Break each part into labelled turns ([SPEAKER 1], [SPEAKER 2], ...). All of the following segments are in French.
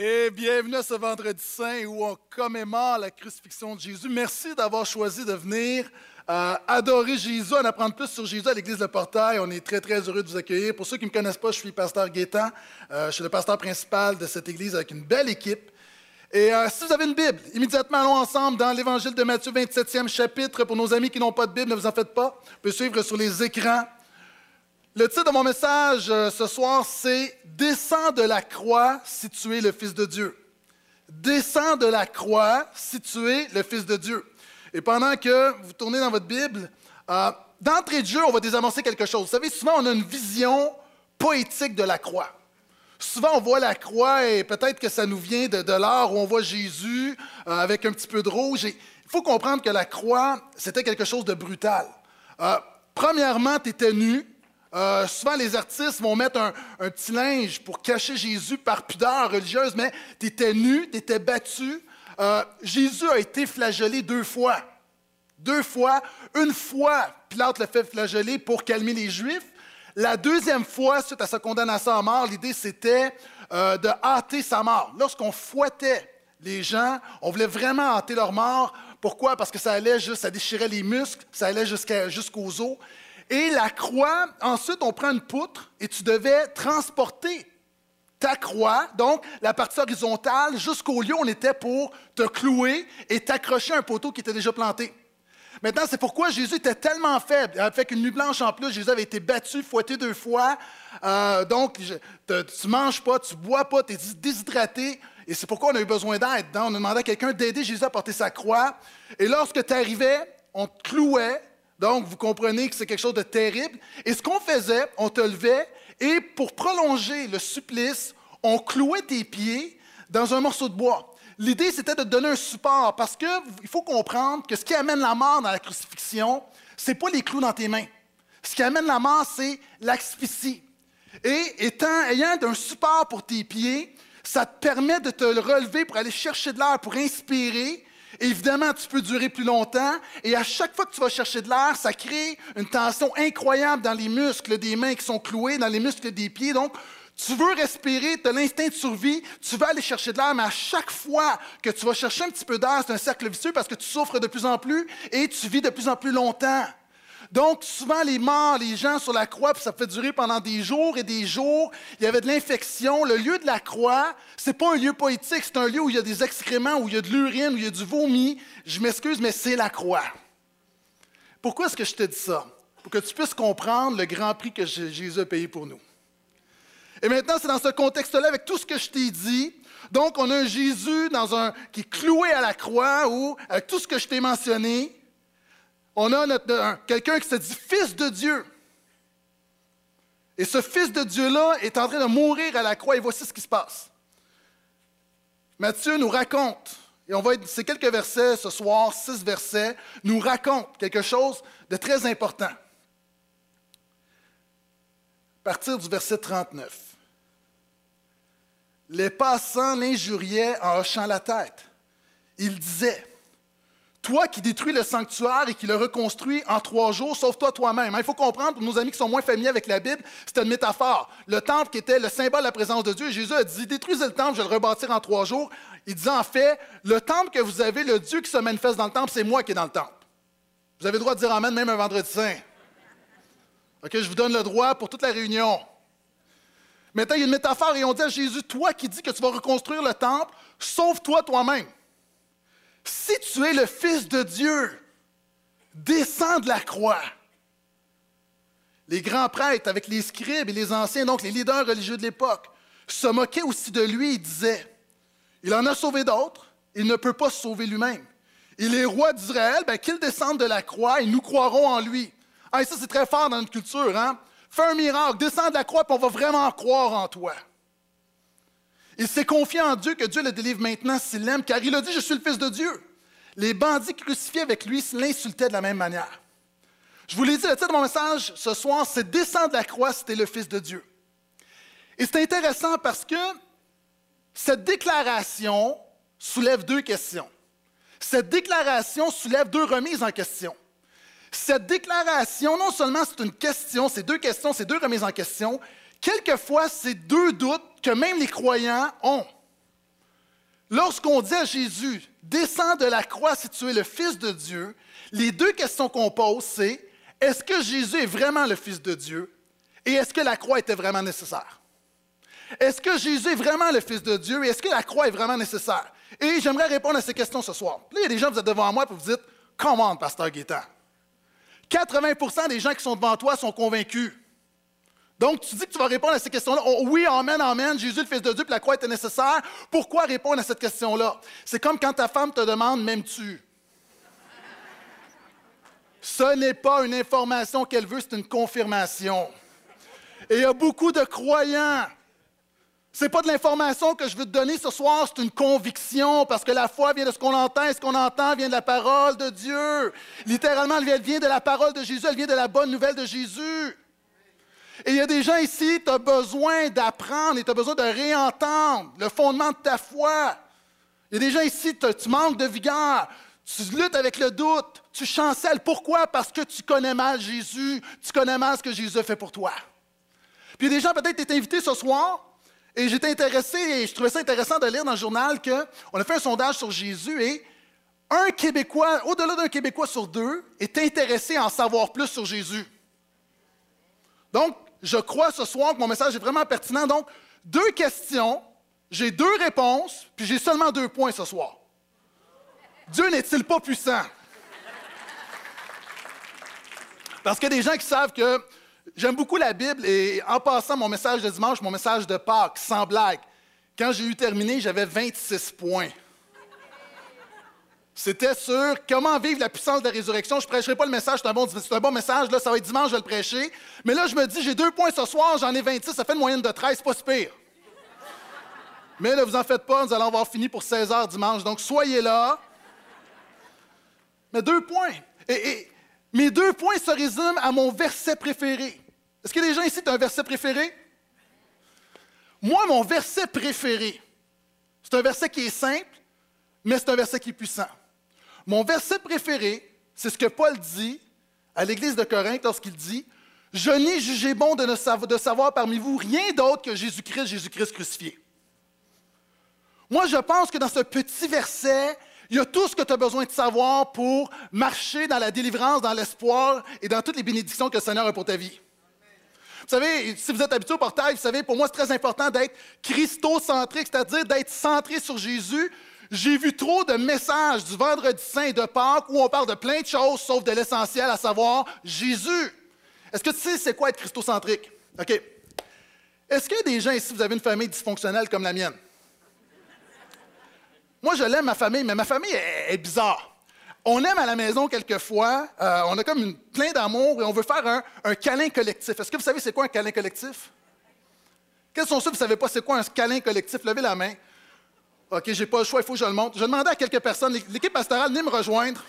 [SPEAKER 1] Et bienvenue à ce vendredi saint où on commémore la crucifixion de Jésus. Merci d'avoir choisi de venir euh, adorer Jésus, en apprendre plus sur Jésus à l'église de Portail. On est très, très heureux de vous accueillir. Pour ceux qui ne me connaissent pas, je suis pasteur Gaétan. Euh, je suis le pasteur principal de cette église avec une belle équipe. Et euh, si vous avez une Bible, immédiatement allons ensemble dans l'Évangile de Matthieu, 27e chapitre. Pour nos amis qui n'ont pas de Bible, ne vous en faites pas. Vous pouvez suivre sur les écrans. Le titre de mon message euh, ce soir, c'est Descends de la croix si tu es le Fils de Dieu. Descends de la croix si tu es le Fils de Dieu. Et pendant que vous tournez dans votre Bible, euh, d'entrée de jeu, on va désamorcer quelque chose. Vous savez, souvent, on a une vision poétique de la croix. Souvent, on voit la croix et peut-être que ça nous vient de, l'art où on voit Jésus euh, avec un petit peu de rouge. il faut comprendre que la croix, c'était quelque chose de brutal. premièrement, tu étais nu. Euh, souvent, les artistes vont mettre un, petit linge pour cacher Jésus par pudeur religieuse, mais tu étais nu, tu étais battu. Euh, Jésus a été flagellé deux fois. Deux fois. Une fois, Pilate le fait flageller pour calmer les Juifs. La deuxième fois, suite à sa condamnation à mort, l'idée c'était euh, de hâter sa mort. Lorsqu'on fouettait les gens, on voulait vraiment hâter leur mort. Pourquoi? Parce que ça allait juste, ça déchirait les muscles, ça allait jusqu'aux os. Et la croix, ensuite, on prend une poutre et tu devais transporter ta croix, donc la partie horizontale, jusqu'au lieu où on était pour te clouer et t'accrocher à un poteau qui était déjà planté. Maintenant, c'est pourquoi Jésus était tellement faible. Avec une nuit blanche en plus, Jésus avait été battu, fouetté deux fois. Euh, donc, tu ne manges pas, tu ne bois pas, tu es déshydraté. Et c'est pourquoi on a eu besoin d'aide. On a demandé à quelqu'un d'aider Jésus à porter sa croix. Et lorsque tu arrivais, on te clouait donc, vous comprenez que c'est quelque chose de terrible. Et ce qu'on faisait, on te levait et pour prolonger le supplice, on clouait tes pieds dans un morceau de bois. L'idée, c'était de te donner un support parce qu'il faut comprendre que ce qui amène la mort dans la crucifixion, ce n'est pas les clous dans tes mains. Ce qui amène la mort, c'est l'asphyxie. Et ayant un support pour tes pieds, ça te permet de te relever pour aller chercher de l'air, pour inspirer, Évidemment, tu peux durer plus longtemps et à chaque fois que tu vas chercher de l'air, ça crée une tension incroyable dans les muscles des mains qui sont cloués, dans les muscles des pieds. Donc, tu veux respirer, tu as l'instinct de survie, tu vas aller chercher de l'air, mais à chaque fois que tu vas chercher un petit peu d'air, c'est un cercle vicieux parce que tu souffres de plus en plus et tu vis de plus en plus longtemps. Donc, souvent, les morts, les gens sur la croix, puis ça fait durer pendant des jours et des jours. Il y avait de l'infection. Le lieu de la croix, c'est pas un lieu poétique, c'est un lieu où il y a des excréments, où il y a de l'urine, où il y a du vomi. Je m'excuse, mais c'est la croix. Pourquoi est-ce que je te dis ça? Pour que tu puisses comprendre le grand prix que Jésus a payé pour nous. Et maintenant, c'est dans ce contexte-là, avec tout ce que je t'ai dit, donc on a un Jésus dans un, qui est cloué à la croix, ou avec tout ce que je t'ai mentionné, on a quelqu'un qui se dit fils de Dieu. Et ce fils de Dieu-là est en train de mourir à la croix et voici ce qui se passe. Matthieu nous raconte, et on va être, c'est quelques versets ce soir, six versets, nous raconte quelque chose de très important. À partir du verset 39. Les passants l'injuriaient en hochant la tête. Ils disaient toi qui détruis le sanctuaire et qui le reconstruis en trois jours, sauve-toi toi-même. Hein, il faut comprendre, pour nos amis qui sont moins familiers avec la Bible, c'est une métaphore. Le temple qui était le symbole de la présence de Dieu, Jésus a dit, détruisez le temple, je vais le rebâtir en trois jours. Il dit en fait, le temple que vous avez, le Dieu qui se manifeste dans le temple, c'est moi qui est dans le temple. Vous avez le droit de dire Amen même un vendredi saint. OK, je vous donne le droit pour toute la réunion. Maintenant, il y a une métaphore et on dit à Jésus, toi qui dis que tu vas reconstruire le temple, sauve-toi toi-même. Si tu es le Fils de Dieu, descends de la croix. Les grands prêtres, avec les scribes et les anciens, donc les leaders religieux de l'époque, se moquaient aussi de lui et disaient Il en a sauvé d'autres, il ne peut pas se sauver lui-même. Il est roi d'Israël, ben, qu'il descende de la croix et nous croirons en lui. Ah, ça, c'est très fort dans notre culture. Hein? Fais un miracle, descends de la croix, et on va vraiment croire en toi. Il s'est confié en Dieu que Dieu le délivre maintenant s'il l'aime, car il a dit, je suis le Fils de Dieu. Les bandits crucifiés avec lui l'insultaient de la même manière. Je vous l'ai dit, le titre de mon message ce soir, c'est Descendre de la croix si le Fils de Dieu. Et c'est intéressant parce que cette déclaration soulève deux questions. Cette déclaration soulève deux remises en question. Cette déclaration, non seulement c'est une question, c'est deux questions, c'est deux remises en question, quelquefois c'est deux doutes que même les croyants ont. lorsqu'on dit à Jésus, descends de la croix si tu es le Fils de Dieu, les deux questions qu'on pose, c'est est-ce que Jésus est vraiment le Fils de Dieu et est-ce que la croix était vraiment nécessaire? Est-ce que Jésus est vraiment le Fils de Dieu et est-ce que la croix est vraiment nécessaire? Et j'aimerais répondre à ces questions ce soir. Là, il y a des gens, vous êtes devant moi et vous dites, comment, Pasteur Guétan? 80% des gens qui sont devant toi sont convaincus. Donc, tu dis que tu vas répondre à ces questions-là. Oh, oui, Amen, Amen, Jésus, le Fils de Dieu, puis la croix était nécessaire. Pourquoi répondre à cette question-là? C'est comme quand ta femme te demande M'aimes-tu? Ce n'est pas une information qu'elle veut, c'est une confirmation. Et il y a beaucoup de croyants. Ce n'est pas de l'information que je veux te donner ce soir, c'est une conviction, parce que la foi vient de ce qu'on entend, et ce qu'on entend vient de la parole de Dieu. Littéralement, elle vient de la parole de Jésus, elle vient de la bonne nouvelle de Jésus. Et il y a des gens ici, tu as besoin d'apprendre et tu as besoin de réentendre le fondement de ta foi. Il y a des gens ici, tu manques de vigueur, tu luttes avec le doute, tu chancelles. Pourquoi? Parce que tu connais mal Jésus, tu connais mal ce que Jésus a fait pour toi. Puis il y a des gens, peut-être, tu es invité ce soir, et j'étais intéressé, et je trouvais ça intéressant de lire dans le journal qu'on a fait un sondage sur Jésus, et un Québécois, au-delà d'un Québécois sur deux, est intéressé à en savoir plus sur Jésus. Donc, je crois ce soir que mon message est vraiment pertinent. Donc, deux questions, j'ai deux réponses, puis j'ai seulement deux points ce soir. Dieu n'est-il pas puissant? Parce qu'il y a des gens qui savent que j'aime beaucoup la Bible et en passant mon message de dimanche, mon message de Pâques, sans blague, quand j'ai eu terminé, j'avais 26 points. C'était sur comment vivre la puissance de la résurrection. Je ne prêcherai pas le message, c'est un, bon, message, là, ça va être dimanche, je vais le prêcher. Mais là, je me dis, j'ai deux points ce soir, j'en ai 26, ça fait une moyenne de 13, pas si pire. Mais ne vous en faites pas, nous allons avoir fini pour 16 heures dimanche, donc soyez là. Mais deux points. Et, mes deux points se résument à mon verset préféré. Est-ce a des gens ici ont un verset préféré? Moi, mon verset préféré, c'est un verset qui est simple, mais c'est un verset qui est puissant. Mon verset préféré, c'est ce que Paul dit à l'Église de Corinthe lorsqu'il dit Je n'ai jugé bon de, ne savoir, parmi vous rien d'autre que Jésus-Christ, Jésus-Christ crucifié. Moi, je pense que dans ce petit verset, il y a tout ce que tu as besoin de savoir pour marcher dans la délivrance, dans l'espoir et dans toutes les bénédictions que le Seigneur a pour ta vie. Vous savez, si vous êtes habitué au portail, vous savez, pour moi, c'est très important d'être christocentrique, c'est-à-dire d'être centré sur Jésus, j'ai vu trop de messages du vendredi saint de Pâques où on parle de plein de choses sauf de l'essentiel, à savoir Jésus. Est-ce que tu sais c'est quoi être christocentrique? OK. Est-ce qu'il y a des gens ici, vous avez une famille dysfonctionnelle comme la mienne? Moi, je l'aime, ma famille, mais ma famille est, bizarre. On aime à la maison quelquefois, euh, on a comme une, plein d'amour et on veut faire un, un câlin collectif. Est-ce que vous savez c'est quoi un câlin collectif? Quels sont ceux qui ne savez pas c'est quoi un câlin collectif? Levez la main. OK, j'ai pas le choix, il faut que je le montre. Je demander à quelques personnes, l'équipe pastorale, venez me rejoindre.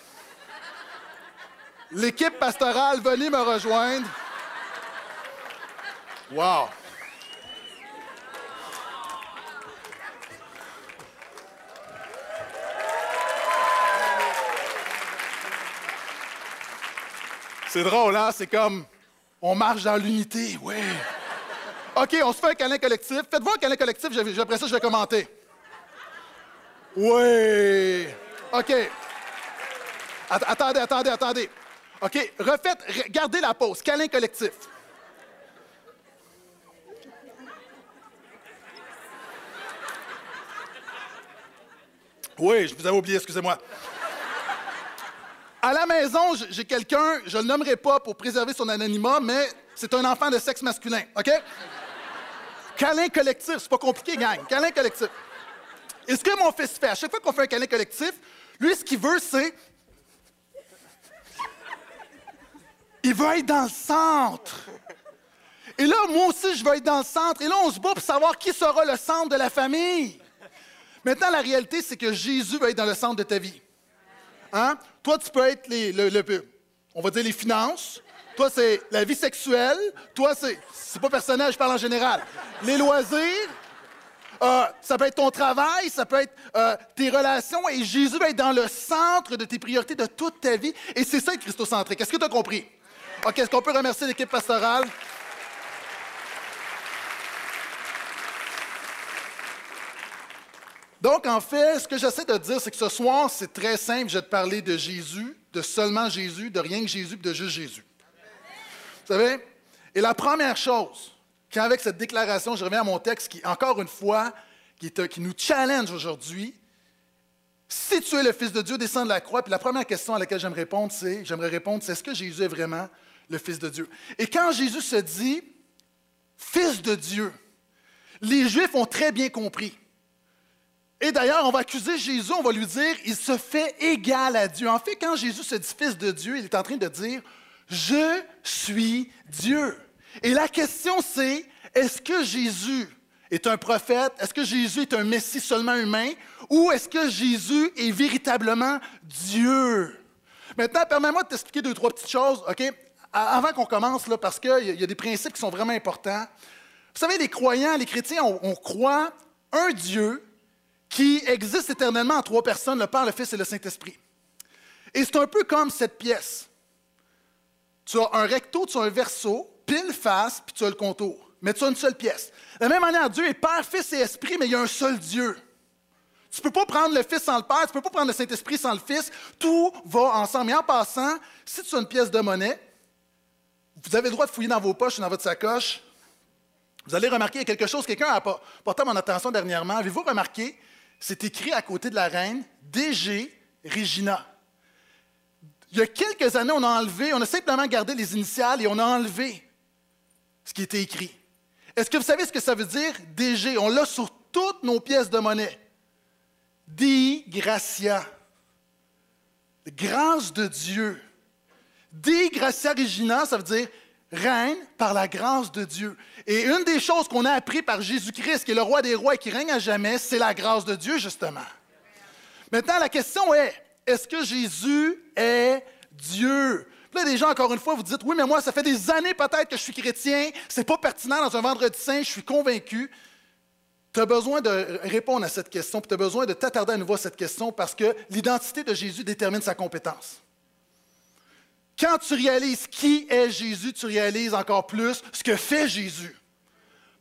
[SPEAKER 1] L'équipe pastorale, venez me rejoindre. Wow! C'est drôle, hein? C'est comme, on marche dans l'unité, ouais. OK, on se fait un câlin collectif. Faites-vous un câlin collectif, après ça, je vais commenter. Oui. OK. Attendez, attendez, attendez. OK, refaites, gardez la pause. Câlin collectif. Oui, je vous avais oublié, excusez-moi. À la maison, j'ai quelqu'un, je ne le nommerai pas pour préserver son anonymat, mais c'est un enfant de sexe masculin, OK? Câlin collectif, c'est pas compliqué, gang. Câlin collectif. Et ce que mon fils fait, à chaque fois qu'on fait un câlin collectif, lui, ce qu'il veut, c'est. Il veut être dans le centre. Et là, moi aussi, je veux être dans le centre. Et là, on se bat pour savoir qui sera le centre de la famille. Maintenant, la réalité, c'est que Jésus va être dans le centre de ta vie. Hein? Toi, tu peux être les, le, on va dire les finances. Toi, c'est la vie sexuelle. Toi, c'est, c'est pas personnel, je parle en général. Les loisirs. Euh, ça peut être ton travail, ça peut être euh, tes relations, et Jésus va être dans le centre de tes priorités de toute ta vie. Et c'est ça, christocentrique. Est-ce que tu as compris? OK, est-ce qu'on peut remercier l'équipe pastorale? Donc, en fait, ce que j'essaie de dire, c'est que ce soir, c'est très simple. Je vais te parler de Jésus, de seulement Jésus, de rien que Jésus, de juste Jésus. Vous savez? Et la première chose, quand avec cette déclaration, je reviens à mon texte qui, encore une fois, qui, qui nous challenge aujourd'hui. Si tu es le Fils de Dieu, descends de la croix. Puis la première question à laquelle j'aimerais répondre, c'est, j'aimerais répondre, c'est est-ce que Jésus est vraiment le Fils de Dieu? Et quand Jésus se dit Fils de Dieu, les Juifs ont très bien compris. Et d'ailleurs, on va accuser Jésus, on va lui dire, il se fait égal à Dieu. En fait, quand Jésus se dit Fils de Dieu, il est en train de dire, je suis Dieu. Et la question c'est, est-ce que Jésus est un prophète? Est-ce que Jésus est un Messie seulement humain? Ou est-ce que Jésus est véritablement Dieu? Maintenant, permets-moi de t'expliquer deux, trois petites choses, OK? Avant qu'on commence, là, parce qu'il y, a des principes qui sont vraiment importants. Vous savez, les croyants, les chrétiens, on, croit un Dieu qui existe éternellement en trois personnes, le Père, le Fils et le Saint-Esprit. Et c'est un peu comme cette pièce. Tu as un recto, tu as un verso, pile face, puis tu as le contour. Mais tu as une seule pièce. De la même manière, Dieu est Père, Fils et Esprit, mais il y a un seul Dieu. Tu ne peux pas prendre le Fils sans le Père, tu ne peux pas prendre le Saint-Esprit sans le Fils. Tout va ensemble. Et en passant, si tu as une pièce de monnaie, vous avez le droit de fouiller dans vos poches ou dans votre sacoche. Vous allez remarquer quelque chose, quelqu'un a porté mon attention dernièrement. Avez-vous remarqué? C'est écrit à côté de la reine DG Regina. Il y a quelques années, on a enlevé, on a simplement gardé les initiales et on a enlevé ce qui était écrit. Est-ce que vous savez ce que ça veut dire, DG? On l'a sur toutes nos pièces de monnaie. Di gracia. Grâce de Dieu. Di gracia regina, ça veut dire règne par la grâce de Dieu. Et une des choses qu'on a appris par Jésus-Christ, qui est le roi des rois et qui règne à jamais, c'est la grâce de Dieu, justement. Maintenant, la question est, est-ce que Jésus est Dieu? Là, des gens, encore une fois, vous dites, oui, mais moi, ça fait des années peut-être que je suis chrétien, c'est pas pertinent dans un vendredi saint, je suis convaincu. Tu as besoin de répondre à cette question, puis tu as besoin de t'attarder à nouveau à cette question parce que l'identité de Jésus détermine sa compétence. Quand tu réalises qui est Jésus, tu réalises encore plus ce que fait Jésus.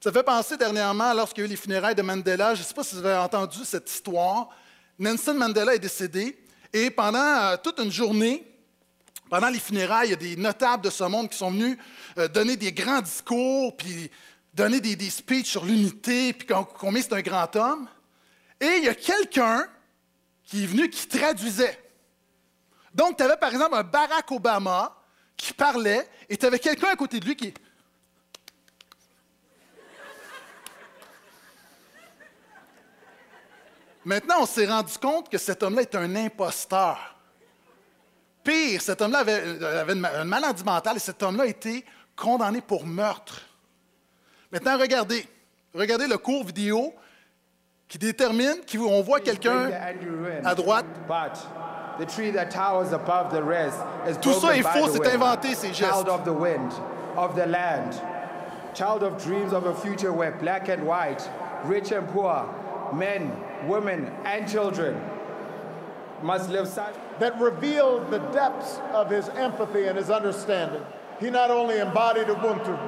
[SPEAKER 1] Ça fait penser dernièrement, lorsqu'il y a eu les funérailles de Mandela, je ne sais pas si vous avez entendu cette histoire, Nelson Mandela est décédé et pendant euh, toute une journée, pendant les funérailles, il y a des notables de ce monde qui sont venus euh, donner des grands discours, puis donner des, des speeches sur l'unité, puis combien c'est un grand homme. Et il y a quelqu'un qui est venu qui traduisait. Donc, tu avais par exemple un Barack Obama qui parlait, et tu avais quelqu'un à côté de lui qui. Maintenant, on s'est rendu compte que cet homme-là est un imposteur. Pire, cet homme-là avait, une, maladie mentale et cet homme-là a été condamné pour meurtre. Maintenant, regardez. Regardez le court vidéo qui détermine, on voit quelqu'un à droite. Tout ça est faux, c'est inventé, ces gestes. Child of the wind, of the land, child of dreams of a future where black and white, rich and poor, men, women, and children must live
[SPEAKER 2] that revealed the depths of his empathy and his understanding. He not only embodied Ubuntu,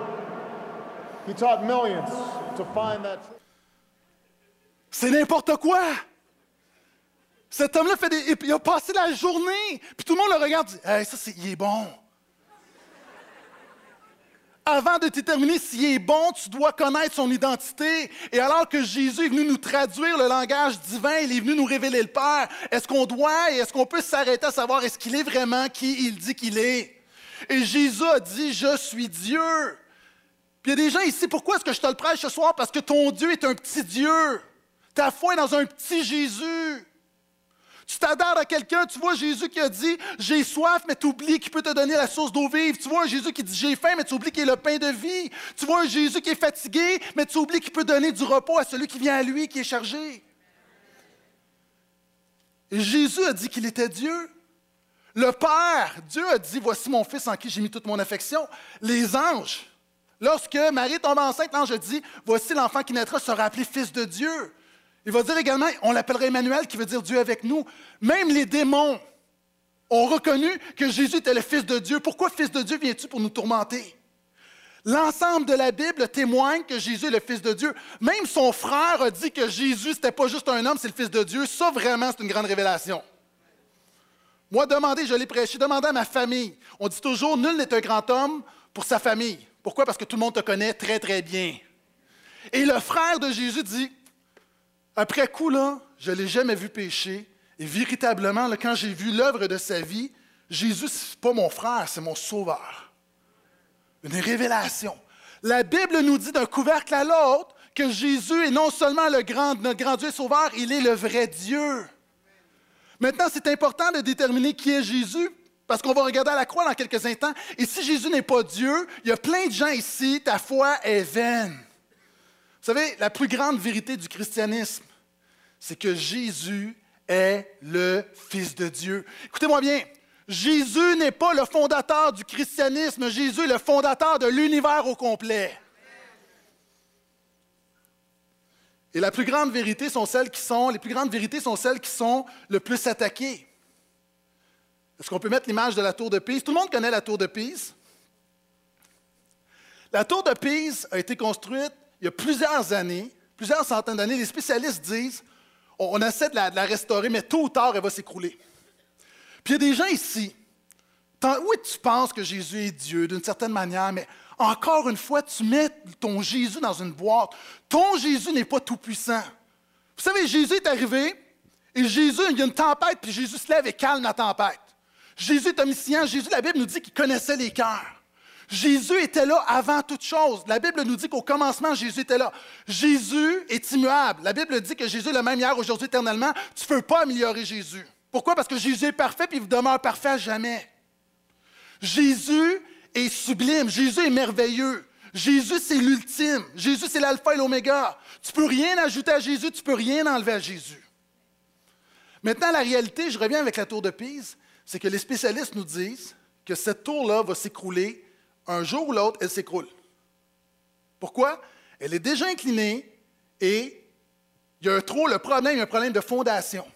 [SPEAKER 2] he taught millions to find that truth.
[SPEAKER 1] C'est n'importe quoi! Cet homme-là fait des. Il a passé la journée, puis tout le monde le regarde et dit Hey, ça, c'est, il est bon avant de déterminer s'il est bon, tu dois connaître son identité. Et alors que Jésus est venu nous traduire le langage divin, il est venu nous révéler le Père, est-ce qu'on doit et est-ce qu'on peut s'arrêter à savoir est-ce qu'il est vraiment qui il dit qu'il est? Et Jésus a dit, je suis Dieu. Puis il y a des gens ici, pourquoi est-ce que je te le prêche ce soir? Parce que ton Dieu est un petit Dieu. Ta foi est dans un petit Jésus. Tu t'adores à quelqu'un, tu vois Jésus qui a dit J'ai soif, mais tu oublies qu'il peut te donner la source d'eau vive. Tu vois un Jésus qui dit J'ai faim, mais tu oublies qu'il est le pain de vie. Tu vois un Jésus qui est fatigué, mais tu oublies qu'il peut donner du repos à celui qui vient à lui, qui est chargé. Et Jésus a dit qu'il était Dieu. Le Père, Dieu a dit Voici mon Fils en qui j'ai mis toute mon affection. Les anges, lorsque Marie tombe enceinte, l'ange a dit Voici l'enfant qui naîtra sera appelé Fils de Dieu. Il va dire également, on l'appellerait Emmanuel, qui veut dire Dieu avec nous. Même les démons ont reconnu que Jésus était le Fils de Dieu. Pourquoi Fils de Dieu viens-tu pour nous tourmenter? L'ensemble de la Bible témoigne que Jésus est le Fils de Dieu. Même son frère a dit que Jésus, n'était pas juste un homme, c'est le Fils de Dieu. Ça, vraiment, c'est une grande révélation. Moi, demandez, je l'ai prêché, demandez à ma famille. On dit toujours, nul n'est un grand homme pour sa famille. Pourquoi? Parce que tout le monde te connaît très, très bien. Et le frère de Jésus dit, après coup, je ne l'ai jamais vu pécher. Et véritablement, quand j'ai vu l'œuvre de sa vie, Jésus, ce n'est pas mon frère, c'est mon sauveur. Une révélation. La Bible nous dit d'un couvercle à l'autre que Jésus est non seulement le grand, notre grand Dieu sauveur, il est le vrai Dieu. Maintenant, c'est important de déterminer qui est Jésus, parce qu'on va regarder à la croix dans quelques instants. Et si Jésus n'est pas Dieu, il y a plein de gens ici, ta foi est vaine. Vous savez, la plus grande vérité du christianisme, c'est que Jésus est le Fils de Dieu. Écoutez-moi bien, Jésus n'est pas le fondateur du christianisme, Jésus est le fondateur de l'univers au complet. Et plus sont celles qui sont, les plus grandes vérités sont celles qui sont le plus attaquées. Est-ce qu'on peut mettre l'image de la tour de Pise? Tout le monde connaît la tour de Pise. La tour de Pise a été construite il y a plusieurs années, plusieurs centaines d'années. Les spécialistes disent on, essaie de la, restaurer, mais tôt ou tard, elle va s'écrouler. Puis il y a des gens ici. Oui, tu penses que Jésus est Dieu d'une certaine manière, mais encore une fois, tu mets ton Jésus dans une boîte. Ton Jésus n'est pas tout-puissant. Vous savez, Jésus est arrivé, et Jésus, il y a une tempête, puis Jésus se lève et calme la tempête. Jésus est omniscient. Jésus, la Bible nous dit qu'il connaissait les cœurs. Jésus était là avant toute chose. La Bible nous dit qu'au commencement, Jésus était là. Jésus est immuable. La Bible dit que Jésus est le même hier, aujourd'hui, éternellement. Tu ne peux pas améliorer Jésus. Pourquoi? Parce que Jésus est parfait, puis il demeure parfait à jamais. Jésus est sublime. Jésus est merveilleux. Jésus, c'est l'ultime. Jésus, c'est l'alpha et l'oméga. Tu ne peux rien ajouter à Jésus, tu ne peux rien enlever à Jésus. Maintenant, la réalité, je reviens avec la tour de Pise, c'est que les spécialistes nous disent que cette tour-là va s'écrouler un jour ou l'autre, elle s'écroule. Pourquoi? Elle est déjà inclinée et il y a trop, le problème, il y a un problème de fondation.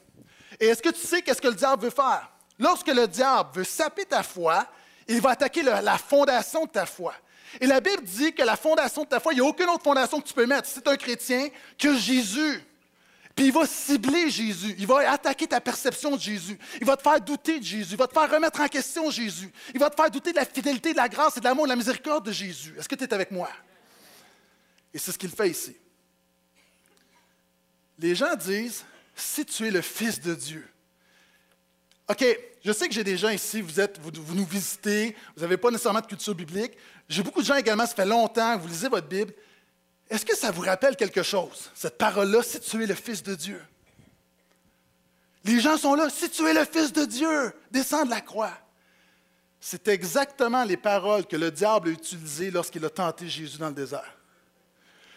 [SPEAKER 1] Et est-ce que tu sais qu'est-ce que le diable veut faire? Lorsque le diable veut saper ta foi, il va attaquer la fondation de ta foi. Et la Bible dit que la fondation de ta foi, il n'y a aucune autre fondation que tu peux mettre, si c'est un chrétien, que Jésus. Puis il va cibler Jésus. Il va attaquer ta perception de Jésus. Il va te faire douter de Jésus. Il va te faire remettre en question Jésus. Il va te faire douter de la fidélité, de la grâce et de l'amour, de la miséricorde de Jésus. Est-ce que tu es avec moi? Et c'est ce qu'il fait ici. Les gens disent, si tu es le Fils de Dieu, OK, je sais que j'ai des gens ici, vous, êtes, vous, nous visitez, vous n'avez pas nécessairement de culture biblique. J'ai beaucoup de gens également, ça fait longtemps que vous lisez votre Bible. Est-ce que ça vous rappelle quelque chose, cette parole-là, si tu es le Fils de Dieu? Les gens sont là, si tu es le Fils de Dieu, descends de la croix. C'est exactement les paroles que le diable a utilisées lorsqu'il a tenté Jésus dans le désert.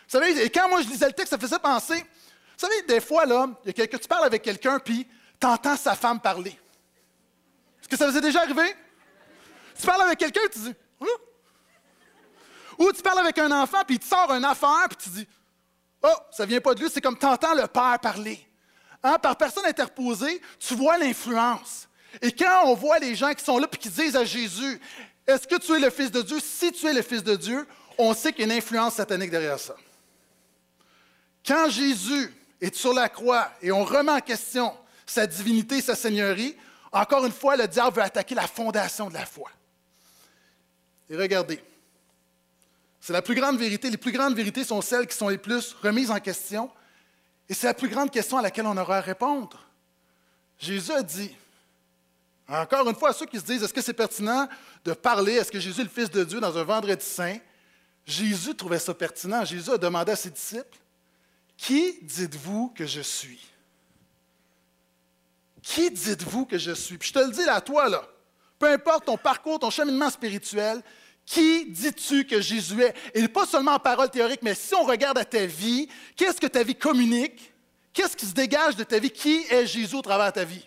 [SPEAKER 1] Vous savez, et quand moi je lisais le texte, ça faisait penser, vous savez, des fois, là, il y a tu parles avec quelqu'un, puis tu entends sa femme parler. Est-ce que ça vous est déjà arrivé? Tu parles avec quelqu'un, tu dis, hein? Ou tu parles avec un enfant, puis il te sort une affaire, puis tu dis, oh, ça vient pas de lui, c'est comme tu entends le Père parler. Hein? Par personne interposée, tu vois l'influence. Et quand on voit les gens qui sont là, puis qui disent à Jésus, est-ce que tu es le Fils de Dieu? Si tu es le Fils de Dieu, on sait qu'il y a une influence satanique derrière ça. Quand Jésus est sur la croix et on remet en question sa divinité, sa seigneurie, encore une fois, le diable veut attaquer la fondation de la foi. Et regardez, c'est la plus grande vérité. Les plus grandes vérités sont celles qui sont les plus remises en question. Et c'est la plus grande question à laquelle on aura à répondre. Jésus a dit, encore une fois, à ceux qui se disent, est-ce que c'est pertinent de parler, est-ce que Jésus est le Fils de Dieu dans un vendredi saint? Jésus trouvait ça pertinent. Jésus a demandé à ses disciples, qui dites-vous que je suis? Qui dites-vous que je suis? Puis je te le dis là, à toi, là. Peu importe ton parcours, ton cheminement spirituel, qui dis-tu que Jésus est? Et pas seulement en parole théorique, mais si on regarde à ta vie, qu'est-ce que ta vie communique? Qu'est-ce qui se dégage de ta vie? Qui est Jésus au travers de ta vie?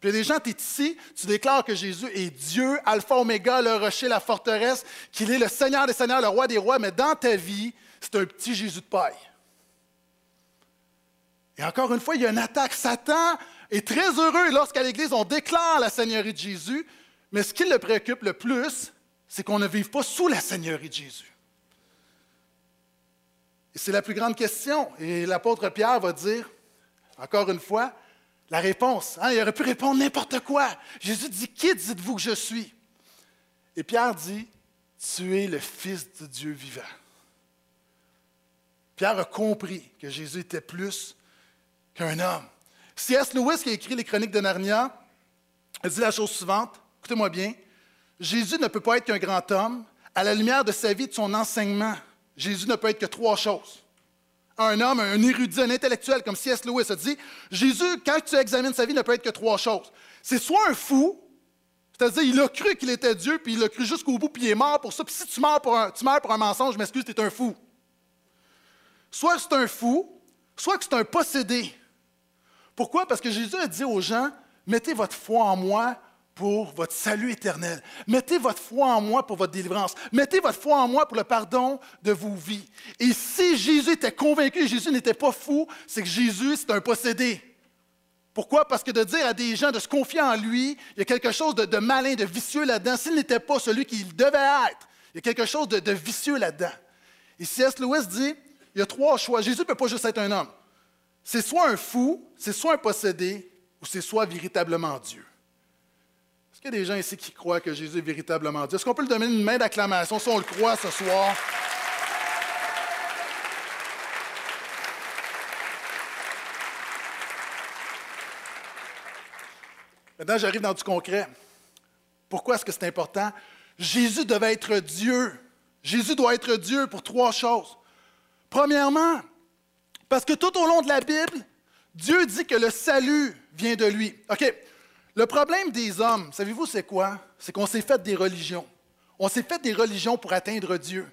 [SPEAKER 1] Puis il y a des gens, tu es ici, tu déclares que Jésus est Dieu, Alpha, Oméga, le rocher, la forteresse, qu'il est le Seigneur des Seigneurs, le Roi des Rois, mais dans ta vie, c'est un petit Jésus de paille. Et encore une fois, il y a une attaque. Satan est très heureux lorsqu'à l'Église, on déclare la Seigneurie de Jésus, mais ce qui le préoccupe le plus, c'est qu'on ne vive pas sous la Seigneurie de Jésus. Et c'est la plus grande question. Et l'apôtre Pierre va dire, encore une fois, la réponse. Hein, il aurait pu répondre n'importe quoi. Jésus dit, qui dites-vous que je suis? Et Pierre dit, tu es le Fils de Dieu vivant. Pierre a compris que Jésus était plus qu'un homme. C.S. Lewis, qui a écrit les Chroniques de Narnia, a dit la chose suivante. Écoutez-moi bien. Jésus ne peut pas être qu'un grand homme. À la lumière de sa vie, de son enseignement, Jésus ne peut être que trois choses. Un homme, un érudit, un intellectuel, comme C.S. Lewis a dit, Jésus, quand tu examines sa vie, ne peut être que trois choses. C'est soit un fou, c'est-à-dire il a cru qu'il était Dieu, puis il a cru jusqu'au bout, puis il est mort pour ça. Puis si tu meurs pour un, tu meurs pour un mensonge, je m'excuse, tu es un fou. Soit c'est un fou, soit que c'est un possédé. Pourquoi? Parce que Jésus a dit aux gens, mettez votre foi en moi pour votre salut éternel. Mettez votre foi en moi pour votre délivrance. Mettez votre foi en moi pour le pardon de vos vies. Et si Jésus était convaincu, Jésus n'était pas fou, c'est que Jésus, c'est un possédé. Pourquoi? Parce que de dire à des gens de se confier en lui, il y a quelque chose de, malin, de vicieux là-dedans. S'il n'était pas celui qu'il devait être, il y a quelque chose de, vicieux là-dedans. Et C.S. Lewis dit, il y a trois choix. Jésus ne peut pas juste être un homme. C'est soit un fou, c'est soit un possédé, ou c'est soit véritablement Dieu. Des gens ici qui croient que Jésus est véritablement Dieu? Est-ce qu'on peut lui donner une main d'acclamation si on le croit ce soir? Maintenant, j'arrive dans du concret. Pourquoi est-ce que c'est important? Jésus devait être Dieu. Jésus doit être Dieu pour trois choses. Premièrement, parce que tout au long de la Bible, Dieu dit que le salut vient de lui. OK, le problème des hommes, savez-vous c'est quoi? C'est qu'on s'est fait des religions. On s'est fait des religions pour atteindre Dieu.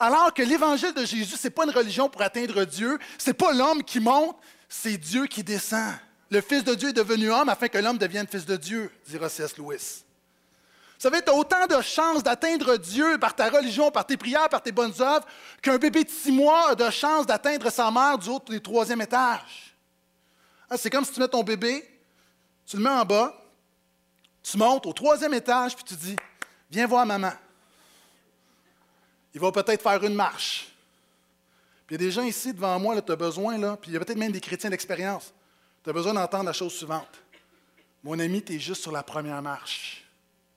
[SPEAKER 1] Alors que l'évangile de Jésus, ce n'est pas une religion pour atteindre Dieu, ce n'est pas l'homme qui monte, c'est Dieu qui descend. Le Fils de Dieu est devenu homme afin que l'homme devienne fils de Dieu, dira C.S. Lewis. Vous savez, tu as autant de chances d'atteindre Dieu par ta religion, par tes prières, par tes bonnes œuvres, qu'un bébé de six mois a de chances d'atteindre sa mère du haut du troisième étage. Hein, c'est comme si tu mets ton bébé tu le mets en bas, tu montes au troisième étage, puis tu dis Viens voir maman. Il va peut-être faire une marche. Puis il y a des gens ici devant moi, tu as besoin, là, puis il y a peut-être même des chrétiens d'expérience. Tu as besoin d'entendre la chose suivante. Mon ami, tu es juste sur la première marche.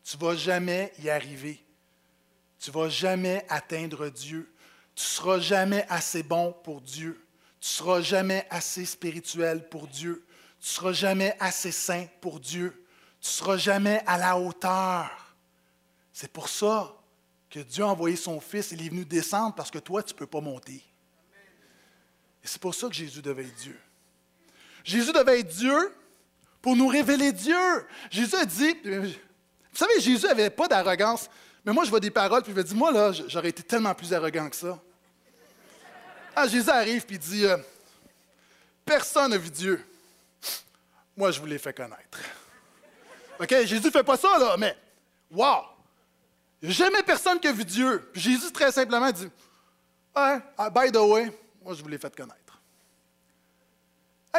[SPEAKER 1] Tu ne vas jamais y arriver. Tu ne vas jamais atteindre Dieu. Tu ne seras jamais assez bon pour Dieu. Tu ne seras jamais assez spirituel pour Dieu. Tu ne seras jamais assez saint pour Dieu. Tu ne seras jamais à la hauteur. C'est pour ça que Dieu a envoyé son Fils. Il est venu descendre parce que toi, tu ne peux pas monter. Et c'est pour ça que Jésus devait être Dieu. Jésus devait être Dieu pour nous révéler Dieu. Jésus a dit, vous savez, Jésus n'avait pas d'arrogance. Mais moi, je vois des paroles, puis je me dis, moi, là, j'aurais été tellement plus arrogant que ça. Ah, Jésus arrive, puis il dit, euh, personne n'a vu Dieu. Moi, je vous l'ai fait connaître. OK? Jésus ne fait pas ça, là, mais wow! Jamais personne qui a vu Dieu. Puis Jésus, très simplement, dit ah, By the way, moi, je vous l'ai fait connaître.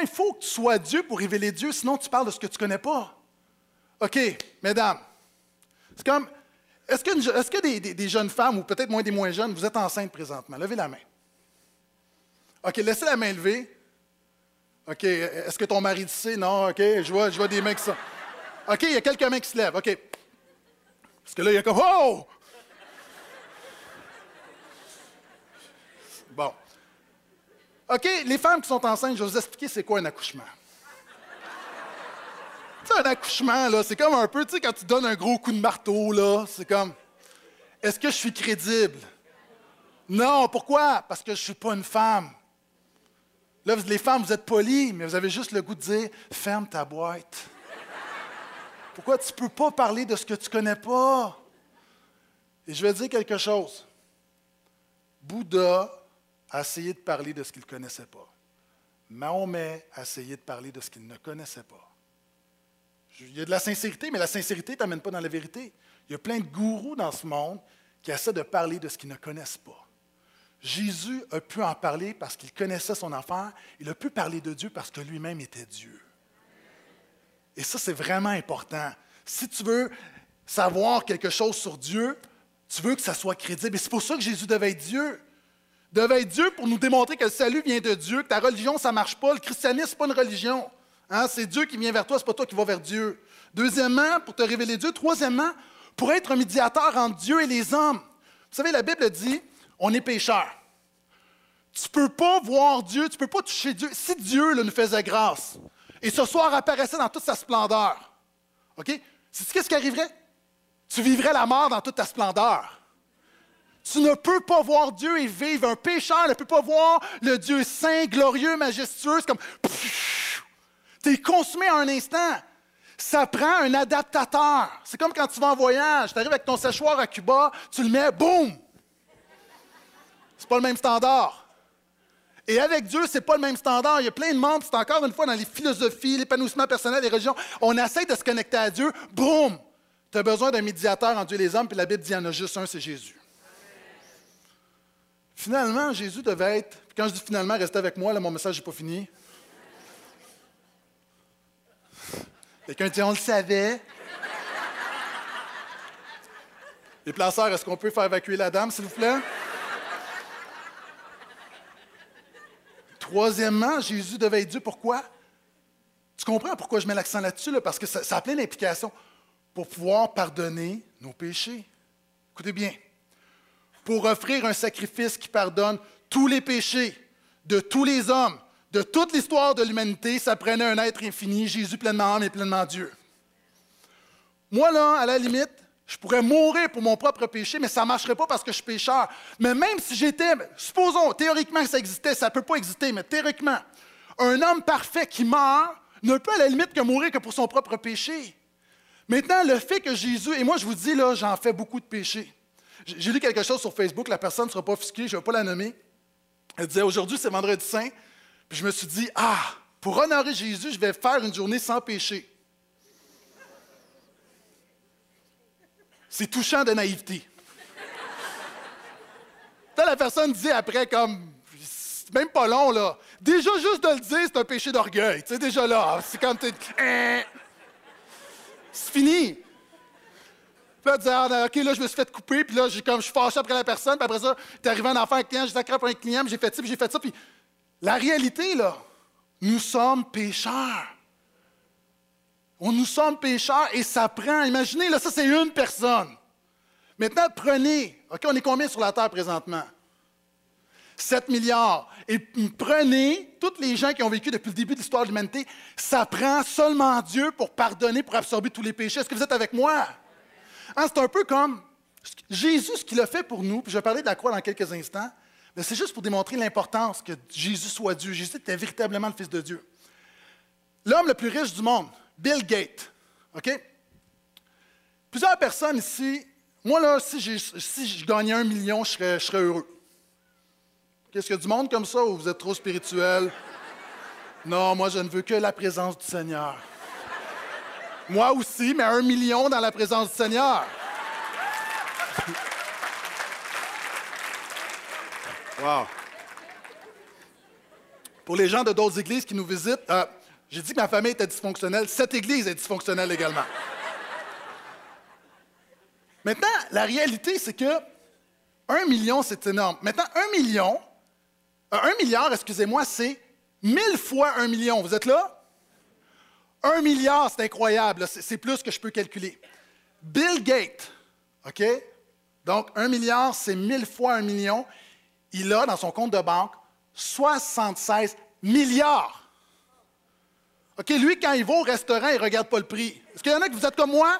[SPEAKER 1] Il faut que tu sois Dieu pour révéler Dieu, sinon tu parles de ce que tu ne connais pas. OK, mesdames, c'est comme est-ce que, est que des, des, jeunes femmes, ou peut-être moins des moins jeunes, vous êtes enceintes présentement? Levez la main. OK, laissez la main levée. OK. Est-ce que ton mari sait? Non, OK. Je vois, je vois des mains qui sont. OK, il y a quelques mains qui se lèvent. OK. Parce que là, il y a comme Oh! Bon. OK, les femmes qui sont enceintes, je vais vous expliquer c'est quoi un accouchement. tu un accouchement, là, c'est comme un peu, tu sais, quand tu donnes un gros coup de marteau, là, c'est comme Est-ce que je suis crédible? Non, pourquoi? Parce que je suis pas une femme. Là, les femmes, vous êtes polies, mais vous avez juste le goût de dire ferme ta boîte. Pourquoi tu ne peux pas parler de ce que tu ne connais pas? Et je vais dire quelque chose. Bouddha a essayé de parler de ce qu'il ne connaissait pas. Mahomet a essayé de parler de ce qu'il ne connaissait pas. Il y a de la sincérité, mais la sincérité ne t'amène pas dans la vérité. Il y a plein de gourous dans ce monde qui essaient de parler de ce qu'ils ne connaissent pas. Jésus a pu en parler parce qu'il connaissait son affaire. Il a pu parler de Dieu parce que lui-même était Dieu. Et ça, c'est vraiment important. Si tu veux savoir quelque chose sur Dieu, Tu veux que ça soit crédible. Et c'est pour ça que Jésus devait être Dieu. Devait être Dieu pour nous démontrer que le salut vient de Dieu, que ta religion, ça ne marche pas. Le christianisme, ce n'est pas une religion. Hein? C'est Dieu qui vient vers toi, ce n'est pas toi qui vas vers Dieu. Deuxièmement, pour te révéler Dieu. Troisièmement, pour être un médiateur entre Dieu et les hommes. Vous savez, la Bible dit, on est pécheurs. Tu ne peux pas voir Dieu, tu ne peux pas toucher Dieu. Si Dieu nous faisait grâce et ce soir apparaissait dans toute sa splendeur, OK? C'est qu'est-ce qui arriverait? Tu vivrais la mort dans toute ta splendeur. Tu ne peux pas voir Dieu et vivre. Un pécheur ne peut pas voir le Dieu saint, glorieux, majestueux. C'est comme. Tu es consumé en un instant. Ça prend un adaptateur. C'est comme quand tu vas en voyage. Tu arrives avec ton séchoir à Cuba, tu le mets, boum! Pas le même standard. Et avec Dieu, c'est pas le même standard. Il y a plein de membres, c'est encore une fois dans les philosophies, l'épanouissement personnel, les religions. On essaie de se connecter à Dieu, boum! Tu as besoin d'un médiateur entre Dieu et les hommes, puis la Bible dit qu'il y en a juste un, c'est Jésus. Finalement, Jésus devait être. Quand je dis finalement, restez avec moi, là, mon message n'est pas fini. Quelqu'un dit on le savait. Les placeurs, est-ce qu'on peut faire évacuer la dame, s'il vous plaît? Troisièmement, Jésus devait être Dieu. Pourquoi? Tu comprends pourquoi je mets l'accent là-dessus? Parce que ça, ça a plein d'implications pour pouvoir pardonner nos péchés. Écoutez bien, pour offrir un sacrifice qui pardonne tous les péchés de tous les hommes, de toute l'histoire de l'humanité, ça prenait un être infini, Jésus pleinement homme et pleinement Dieu. Moi, là, à la limite, je pourrais mourir pour mon propre péché, mais ça ne marcherait pas parce que je suis pécheur. Mais même si j'étais, supposons théoriquement que ça existait, ça ne peut pas exister, mais théoriquement, un homme parfait qui meurt ne peut à la limite que mourir que pour son propre péché. Maintenant, le fait que Jésus, et moi je vous dis, là, j'en fais beaucoup de péchés. J'ai lu quelque chose sur Facebook, la personne ne sera pas offusquée, je ne vais pas la nommer. Elle disait aujourd'hui c'est vendredi saint, puis je me suis dit, ah, pour honorer Jésus, je vais faire une journée sans péché. C'est touchant de naïveté. la personne dit après comme, même pas long, là. Déjà, juste de le dire, c'est un péché d'orgueil. Tu sais, déjà là, c'est comme, hein? C'est fini. Puis là, tu ah, OK, là, je me suis fait couper, puis là, comme, je suis fâché après la personne, puis après ça, t'es arrivé en enfant avec un client, j'ai sacré pour un client, j'ai fait ça, puis j'ai fait ça. Puis la réalité, là, nous sommes pécheurs. On nous sommes pécheurs et ça prend. Imaginez, là, ça, c'est une personne. Maintenant, prenez. OK, on est combien sur la Terre présentement? 7 milliards. Et prenez tous les gens qui ont vécu depuis le début de l'histoire de l'humanité, ça prend seulement Dieu pour pardonner, pour absorber tous les péchés. Est-ce que vous êtes avec moi? Hein, c'est un peu comme Jésus, ce qu'il a fait pour nous, puis je vais parler de la croix dans quelques instants, mais c'est juste pour démontrer l'importance que Jésus soit Dieu. Jésus était véritablement le Fils de Dieu. L'homme le plus riche du monde, Bill Gates. OK? Plusieurs personnes ici, moi là, si, si je gagnais un million, je serais, heureux. Qu'est-ce qu'il y a du monde comme ça ou vous êtes trop spirituel? Non, moi, je ne veux que la présence du Seigneur. Moi aussi, mais un million dans la présence du Seigneur. Wow. Pour les gens de d'autres églises qui nous visitent, euh, j'ai dit que ma famille était dysfonctionnelle. Cette église est dysfonctionnelle également. Maintenant, la réalité, c'est que un million, c'est énorme. Maintenant, un million, euh, un milliard, excusez-moi, c'est mille fois un million. Vous êtes là? Un milliard, c'est incroyable. C'est plus que je peux calculer. Bill Gates, OK? Donc, un milliard, c'est mille fois un million. Il a dans son compte de banque 76 milliards. OK, lui, quand il va au restaurant, il regarde pas le prix. Est-ce qu'il y en a que vous êtes comme moi?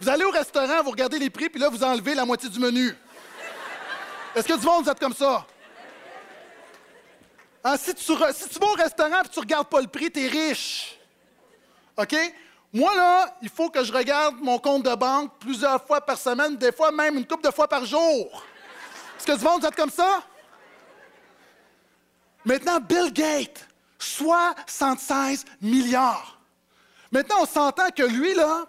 [SPEAKER 1] Vous allez au restaurant, vous regardez les prix, puis là, vous enlevez la moitié du menu. Est-ce que du monde, vous êtes comme ça? Hein, si, tu, vas au restaurant et tu ne regardes pas le prix, tu es riche. OK? Moi, là, il faut que je regarde mon compte de banque plusieurs fois par semaine, des fois même une couple de fois par jour. Est-ce que du monde, vous êtes comme ça? Maintenant, Bill Gates, 76 milliards. Maintenant, on s'entend que lui, là,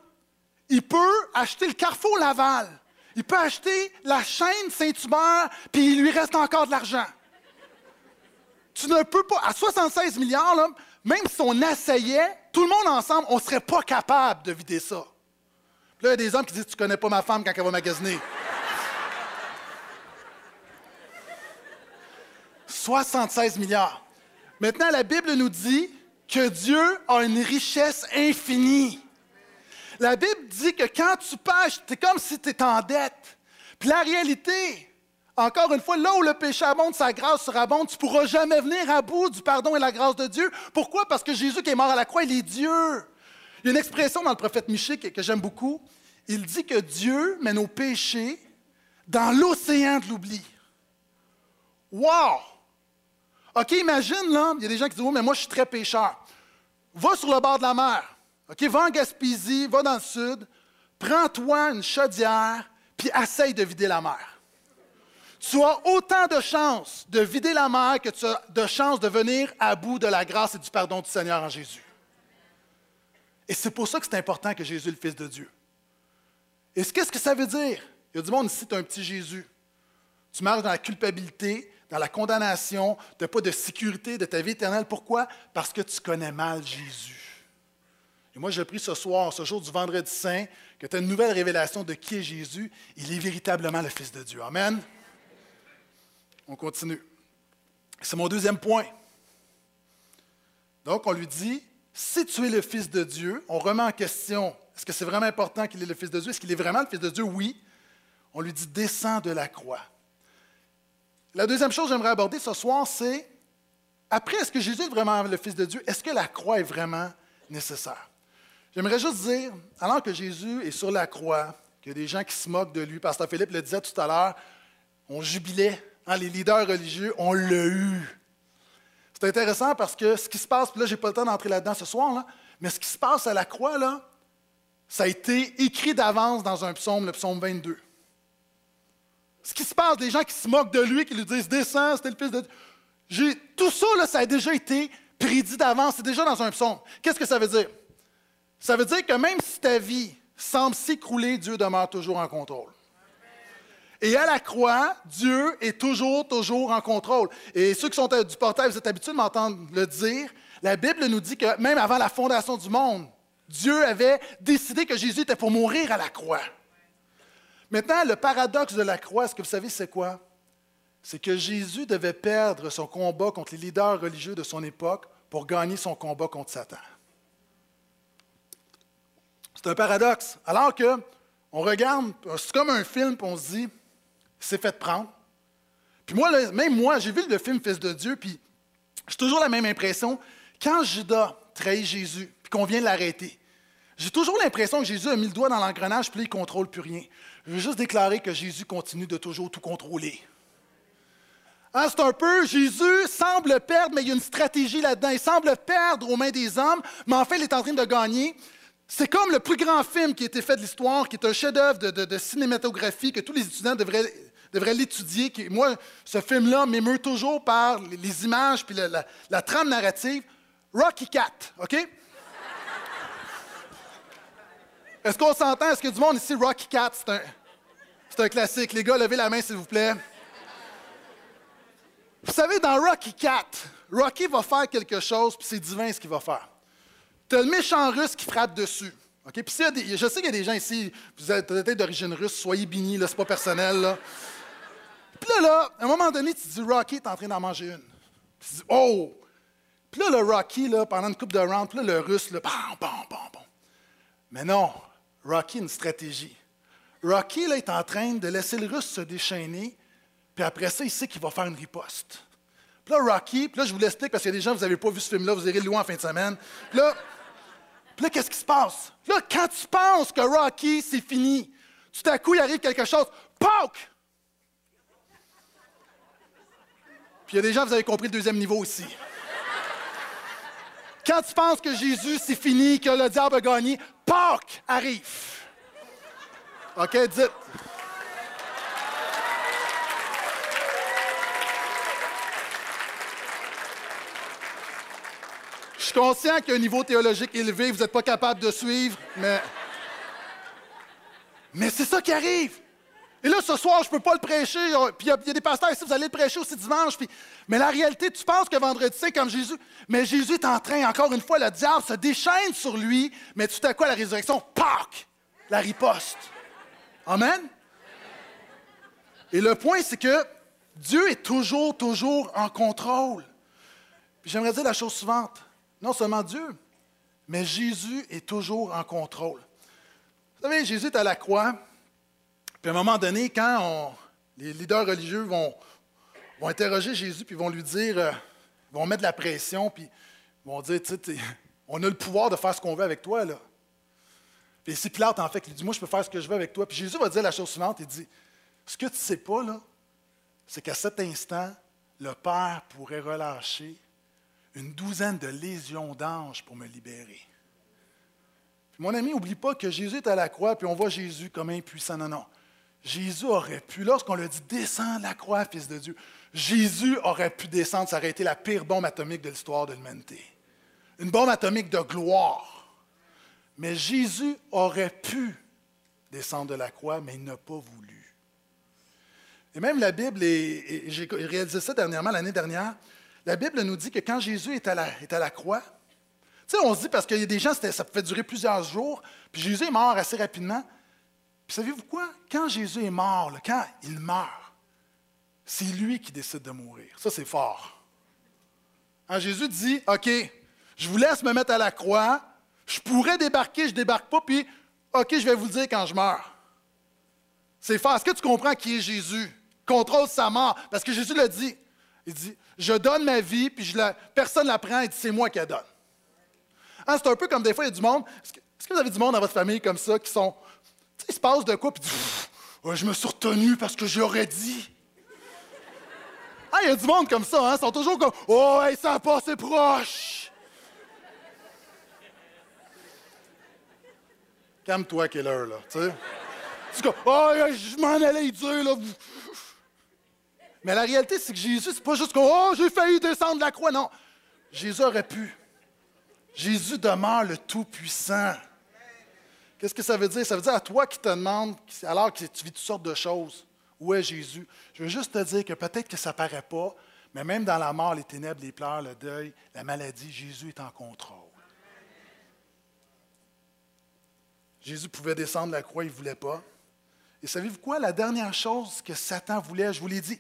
[SPEAKER 1] il peut acheter le Carrefour Laval. Il peut acheter la chaîne Saint-Hubert, puis il lui reste encore de l'argent. Tu ne peux pas, à 76 milliards, même si on essayait, tout le monde ensemble, on ne serait pas capable de vider ça. Là, il y a des hommes qui disent Tu connais pas ma femme quand elle va magasiner. 76 milliards. Maintenant, la Bible nous dit que Dieu a une richesse infinie. La Bible dit que quand tu pêches, c'est comme si tu étais en dette. Puis la réalité, encore une fois, là où le péché abonde, sa grâce surabonde, tu ne pourras jamais venir à bout du pardon et la grâce de Dieu. Pourquoi? Parce que Jésus qui est mort à la croix, il est Dieu. Il y a une expression dans le prophète Michée que, j'aime beaucoup. Il dit que Dieu met nos péchés dans l'océan de l'oubli. Wow! OK, imagine, là, il y a des gens qui disent, oh, mais moi, je suis très pécheur. Va sur le bord de la mer. OK, va en Gaspésie, va dans le sud, prends-toi une chaudière, puis essaye de vider la mer. Tu as autant de chances de vider la mer que tu as de chances de venir à bout de la grâce et du pardon du Seigneur en Jésus. Et c'est pour ça que c'est important que Jésus le Fils de Dieu. Et qu'est-ce que ça veut dire? Il y a du monde ici, tu as un petit Jésus. Tu marches dans la culpabilité, dans la condamnation, tu n'as pas de sécurité de ta vie éternelle. Pourquoi? Parce que tu connais mal Jésus. Et moi, j'ai pris ce soir, ce jour du vendredi saint, que tu as une nouvelle révélation de qui est Jésus. Il est véritablement le Fils de Dieu. Amen. On continue. C'est mon deuxième point. Donc, on lui dit, si tu es le Fils de Dieu, on remet en question, est-ce que c'est vraiment important qu'il est le Fils de Dieu? Est-ce qu'il est vraiment le Fils de Dieu? Oui. On lui dit, descends de la croix. La deuxième chose que j'aimerais aborder ce soir, c'est, après, est-ce que Jésus est vraiment le Fils de Dieu? Est-ce que la croix est vraiment nécessaire? J'aimerais juste dire, alors que Jésus est sur la croix, qu'il y a des gens qui se moquent de lui, Pasteur Philippe le disait tout à l'heure, on jubilait, hein, les leaders religieux, on l'a eu. C'est intéressant parce que ce qui se passe, là, je n'ai pas le temps d'entrer là-dedans ce soir, là, mais ce qui se passe à la croix, là, ça a été écrit d'avance dans un psaume, le psaume 22. Ce qui se passe, des gens qui se moquent de lui, qui lui disent Descends, c'était le fils de Dieu. Tout ça, ça a déjà été prédit d'avance, c'est déjà dans un psaume. Qu'est-ce que ça veut dire? Ça veut dire que même si ta vie semble s'écrouler, Dieu demeure toujours en contrôle. Et à la croix, Dieu est toujours, toujours en contrôle. Et ceux qui sont du portail, vous êtes habitués de m'entendre le dire. La Bible nous dit que même avant la fondation du monde, Dieu avait décidé que Jésus était pour mourir à la croix. Maintenant, le paradoxe de la croix, est-ce que vous savez c'est quoi? C'est que Jésus devait perdre son combat contre les leaders religieux de son époque pour gagner son combat contre Satan. C'est un paradoxe. Alors que on regarde, c'est comme un film, puis on se dit, c'est fait prendre. Puis moi, même moi, j'ai vu le film Fils de Dieu, puis j'ai toujours la même impression. Quand Judas trahit Jésus, puis qu'on vient l'arrêter, j'ai toujours l'impression que Jésus a mis le doigt dans l'engrenage, puis il ne contrôle plus rien. Je veux juste déclarer que Jésus continue de toujours tout contrôler. Hein, c'est un peu, Jésus semble perdre, mais il y a une stratégie là-dedans. Il semble perdre aux mains des hommes, mais en fait, il est en train de gagner. C'est comme le plus grand film qui a été fait de l'histoire, qui est un chef-d'œuvre de, cinématographie que tous les étudiants devraient, l'étudier. Moi, ce film-là m'émeut toujours par les, images puis la, la trame narrative. Rocky Cat, OK? Est-ce qu'on s'entend? Est-ce que du monde ici, Rocky Cat, c'est un, c'est un classique. Les gars, levez la main, s'il vous plaît. Vous savez, dans Rocky Cat, Rocky va faire quelque chose, puis c'est divin ce qu'il va faire. Tu as le méchant russe qui frappe dessus. OK? Puis je sais qu'il y a des gens ici, vous êtes peut-être d'origine russe, soyez bénis, là, c'est pas personnel. Là. Puis là, là, à un moment donné, tu dis Rocky est en train d'en manger une. Puis tu dis Oh! Puis là, le Rocky, là, pendant une coupe de round, puis là, le russe, là, bam, bam, bam, bam. Mais non, Rocky une stratégie. Rocky là, est en train de laisser le russe se déchaîner, puis après ça, il sait qu'il va faire une riposte. Puis là, Rocky, puis là, je vous l'explique parce qu'il y a des gens, vous n'avez pas vu ce film-là, vous irez le loin en fin de semaine. Puis là, là qu'est-ce qui se passe? Là, quand tu penses que Rocky, c'est fini, tout à coup, il arrive quelque chose, POC! Puis il y a des gens, vous avez compris le deuxième niveau aussi. Quand tu penses que Jésus, c'est fini, que le diable a gagné, Pâques arrive. OK, dites. Je suis conscient qu'il un niveau théologique élevé, vous n'êtes pas capable de suivre, mais. Mais c'est ça qui arrive. Et là, ce soir, je ne peux pas le prêcher. Puis il y, a des pasteurs ici, vous allez le prêcher aussi dimanche. Mais la réalité, tu penses que vendredi, c'est comme Jésus. Mais Jésus est en train, encore une fois, le diable se déchaîne sur lui. Mais tout à à la résurrection, Pâques, la riposte. Amen? Et le point, c'est que Dieu est toujours, toujours en contrôle. Puis j'aimerais dire la chose suivante. Non seulement Dieu, mais Jésus est toujours en contrôle. Vous savez, Jésus est à la croix. Puis à un moment donné, quand les leaders religieux vont, interroger Jésus, puis vont lui dire, euh, vont mettre de la pression, puis vont dire, tu sais, on a le pouvoir de faire ce qu'on veut avec toi, là. Puis c'est Pilate, en fait, qui dit, moi, je peux faire ce que je veux avec toi. Puis Jésus va dire la chose suivante, il dit, ce que tu ne sais pas, là, c'est qu'à cet instant, le Père pourrait relâcher une douzaine de légions d'anges pour me libérer. Puis mon ami, n'oublie pas que Jésus est à la croix, puis on voit Jésus comme impuissant. Non, non. Jésus aurait pu, lorsqu'on lui dit descends de la croix, fils de Dieu, Jésus aurait pu descendre, ça aurait été la pire bombe atomique de l'histoire de l'humanité. Une bombe atomique de gloire. Mais Jésus aurait pu descendre de la croix, mais il n'a pas voulu. Et même la Bible, et j'ai réalisé ça dernièrement, l'année dernière, la Bible nous dit que quand Jésus est à la, croix, tu sais, on se dit parce qu'il y a des gens, ça pouvait durer plusieurs jours, puis Jésus est mort assez rapidement. Puis savez-vous quoi? Quand Jésus est mort, quand il meurt, c'est lui qui décide de mourir. Ça, c'est fort. Hein, Jésus dit, OK, je vous laisse me mettre à la croix, je pourrais débarquer, je débarque pas, puis OK, je vais vous le dire quand je meurs. C'est fort. Est-ce que tu comprends qui est Jésus? Contrôle sa mort. Parce que Jésus l'a dit. Il dit, je donne ma vie, puis personne ne la prend, dit, c'est moi qui la donne. Hein, c'est un peu comme des fois, il y a du monde. Est-ce que, vous avez du monde dans votre famille comme ça qui sont. Sais, ils se passent de quoi, puis je me suis retenu parce que j'aurais dit. Ah, il y a du monde comme ça, hein? Ils sont toujours comme Oh, ça a passé proche. Calme-toi, heure, là, tu sais. Oh, je m'en allais dire, là. Mais la réalité, c'est que Jésus, c'est pas juste comme Oh, j'ai failli descendre la croix. Non. Jésus aurait pu. Jésus demeure le Tout-Puissant. Qu'est-ce que ça veut dire? Ça veut dire à toi qui te demandes, alors que tu vis toutes sortes de choses, où est Jésus? Je veux juste te dire que peut-être que ça ne paraît pas, mais même dans la mort, les ténèbres, les pleurs, le deuil, la maladie, Jésus est en contrôle. Jésus pouvait descendre la croix, il ne voulait pas. Et savez-vous quoi? La dernière chose que Satan voulait, je vous l'ai dit,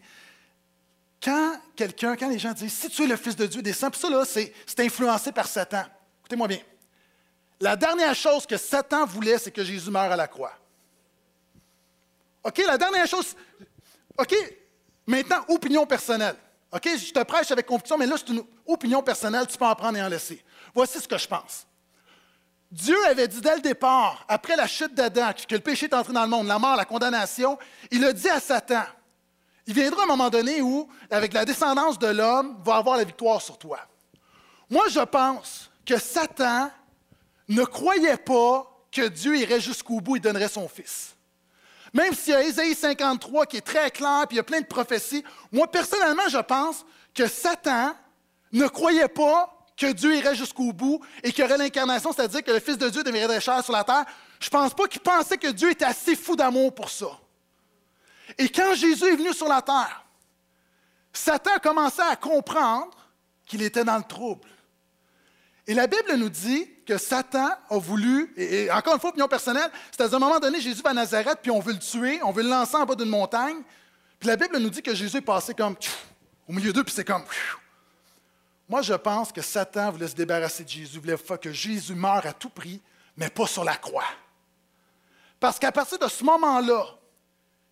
[SPEAKER 1] quand quelqu'un, quand les gens disent si tu es le Fils de Dieu, descends, puis ça, là, c'est, influencé par Satan. Écoutez-moi bien. La dernière chose que Satan voulait, c'est que Jésus meure à la croix. OK, la dernière chose. OK, maintenant, opinion personnelle. OK, je te prêche avec conviction, mais là, c'est une opinion personnelle, tu peux en prendre et en laisser. Voici ce que je pense. Dieu avait dit dès le départ, après la chute d'Adam, que le péché est entré dans le monde, la mort, la condamnation, il a dit à Satan il viendra un moment donné où, avec la descendance de l'homme, va avoir la victoire sur toi. Moi, je pense que Satan ne croyait pas que Dieu irait jusqu'au bout et donnerait son fils. Même s'il y a Ésaïe 53 qui est très clair, puis il y a plein de prophéties, moi, personnellement, je pense que Satan ne croyait pas que Dieu irait jusqu'au bout et qu'il y aurait l'incarnation, c'est-à-dire que le Fils de Dieu deviendrait chair sur la terre. Je ne pense pas qu'il pensait que Dieu était assez fou d'amour pour ça. Et quand Jésus est venu sur la terre, Satan a commencé à comprendre qu'il était dans le trouble. Et la Bible nous dit que Satan a voulu, et, encore une fois, opinion personnelle, c'est à un moment donné, Jésus va à Nazareth, puis on veut le tuer, on veut le lancer en bas d'une montagne. Puis la Bible nous dit que Jésus est passé comme au milieu d'eux, puis c'est comme. Moi, je pense que Satan voulait se débarrasser de Jésus, voulait que Jésus meure à tout prix, mais pas sur la croix. Parce qu'à partir de ce moment-là,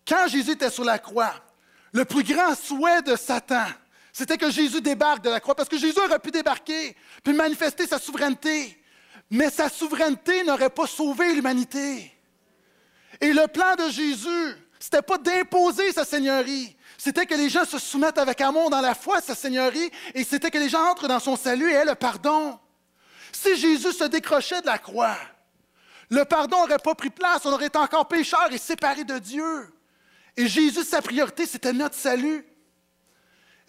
[SPEAKER 1] quand Jésus était sur la croix, le plus grand souhait de Satan, c'était que Jésus débarque de la croix, parce que Jésus aurait pu débarquer, puis manifester sa souveraineté. Mais sa souveraineté n'aurait pas sauvé l'humanité. Et le plan de Jésus, ce n'était pas d'imposer sa seigneurie, c'était que les gens se soumettent avec amour dans la foi à sa seigneurie, et c'était que les gens entrent dans son salut et aient le pardon. Si Jésus se décrochait de la croix, le pardon n'aurait pas pris place, on aurait été encore pécheurs et séparés de Dieu. Et Jésus, sa priorité, c'était notre salut.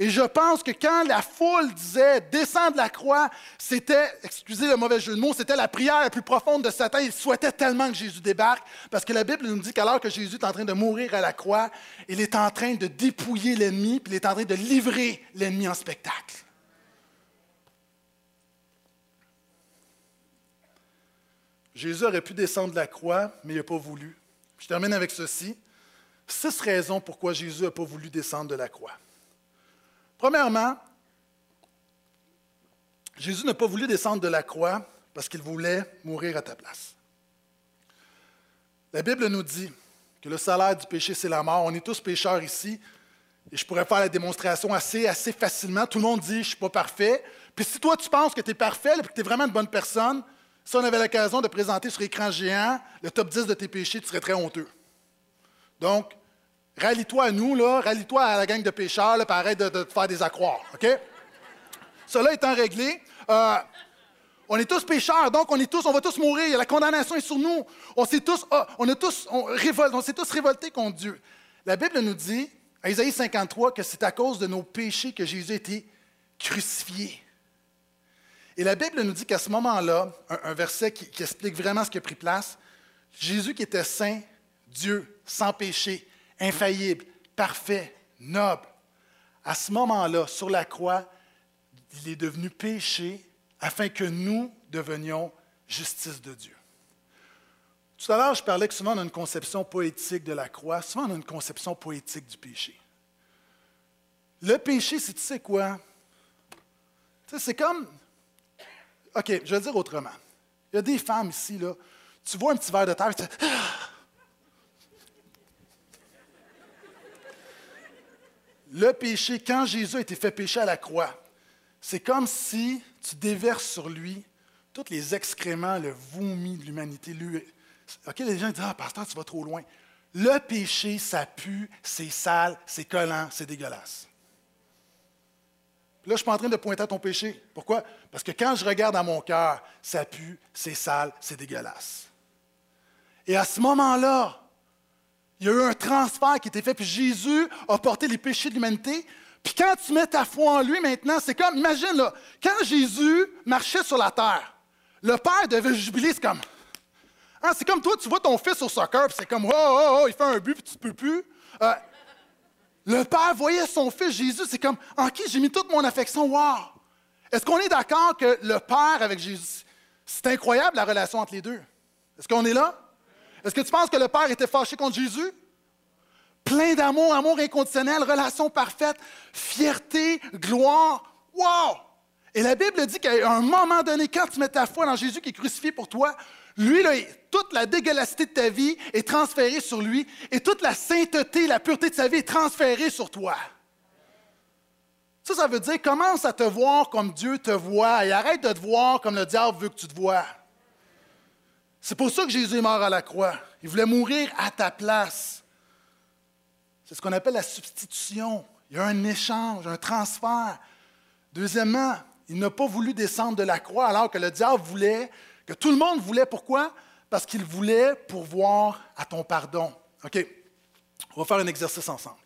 [SPEAKER 1] Et je pense que quand la foule disait descendre la croix, c'était, excusez le mauvais jeu de mots, c'était la prière la plus profonde de Satan. Il souhaitait tellement que Jésus débarque, parce que la Bible nous dit qu'alors que Jésus est en train de mourir à la croix, il est en train de dépouiller l'ennemi, puis il est en train de livrer l'ennemi en spectacle. Jésus aurait pu descendre la croix, mais il n'a pas voulu. Je termine avec ceci. Six raisons pourquoi Jésus n'a pas voulu descendre de la croix. Premièrement, Jésus n'a pas voulu descendre de la croix parce qu'il voulait mourir à ta place. La Bible nous dit que le salaire du péché, c'est la mort. On est tous pécheurs ici. Et je pourrais faire la démonstration assez, assez facilement. Tout le monde dit, je ne suis pas parfait. Puis si toi, tu penses que tu es parfait et que tu es vraiment une bonne personne, si on avait l'occasion de présenter sur écran géant le top 10 de tes péchés, tu serais très honteux. Donc, rallie-toi à nous, là, rallie-toi à la gang de pécheurs, là, puis arrête de, te faire des accroires, OK? Cela étant réglé, euh, on est tous pécheurs, donc on est tous, on va tous mourir. La condamnation est sur nous. On s'est tous, ah, on a tous, on, on s'est tous révoltés contre Dieu. La Bible nous dit, à Isaïe 53, que c'est à cause de nos péchés que Jésus a été crucifié. Et la Bible nous dit qu'à ce moment-là, un, verset qui, explique vraiment ce qui a pris place, Jésus qui était saint, Dieu, sans péché, infaillible, parfait, noble, à ce moment-là, sur la croix, il est devenu péché afin que nous devenions justice de Dieu. Tout à l'heure, je parlais que souvent on a une conception poétique de la croix, souvent on a une conception poétique du péché. Le péché, c'est tu sais quoi? Tu sais, c'est comme. OK, je vais dire autrement. Il y a des femmes ici, là. Tu vois un petit verre de terre, tu Le péché, quand Jésus a été fait pécher à la croix, c'est comme si tu déverses sur lui tous les excréments, le vomi de l'humanité. OK, les gens disent Ah, pasteur, tu vas trop loin. Le péché, ça pue, c'est sale, c'est collant, c'est dégueulasse. Là, je ne suis pas en train de pointer à ton péché. Pourquoi? Parce que quand je regarde à mon cœur, ça pue, c'est sale, c'est dégueulasse. Et à ce moment-là, il y a eu un transfert qui a été fait, puis Jésus a porté les péchés de l'humanité, puis quand tu mets ta foi en lui maintenant, c'est comme, imagine, là, quand Jésus marchait sur la terre, le Père devait jubiler, c'est comme, hein, c'est comme toi, tu vois ton fils au soccer, puis c'est comme, oh, oh, oh, il fait un but, puis tu ne peux plus. Euh, le Père voyait son fils Jésus, c'est comme, en qui j'ai mis toute mon affection, wow! Est-ce qu'on est d'accord que le Père avec Jésus, c'est incroyable la relation entre les deux? Est-ce qu'on est là? Est-ce que tu penses que le Père était fâché contre Jésus? plein d'amour, amour inconditionnel, relation parfaite, fierté, gloire. Wow! Et la Bible dit qu'à un moment donné, quand tu mets ta foi dans Jésus qui est crucifié pour toi, lui, toute la dégueulassité de ta vie est transférée sur lui et toute la sainteté, la pureté de sa vie est transférée sur toi. Ça, ça veut dire commence à te voir comme Dieu te voit et arrête de te voir comme le diable veut que tu te vois. C'est pour ça que Jésus est mort à la croix. Il voulait mourir à ta place. C'est ce qu'on appelle la substitution. Il y a un échange, un transfert. Deuxièmement, il n'a pas voulu descendre de la croix alors que le diable voulait, que tout le monde voulait. Pourquoi? Parce qu'il voulait pourvoir à ton pardon. OK, on va faire un exercice ensemble.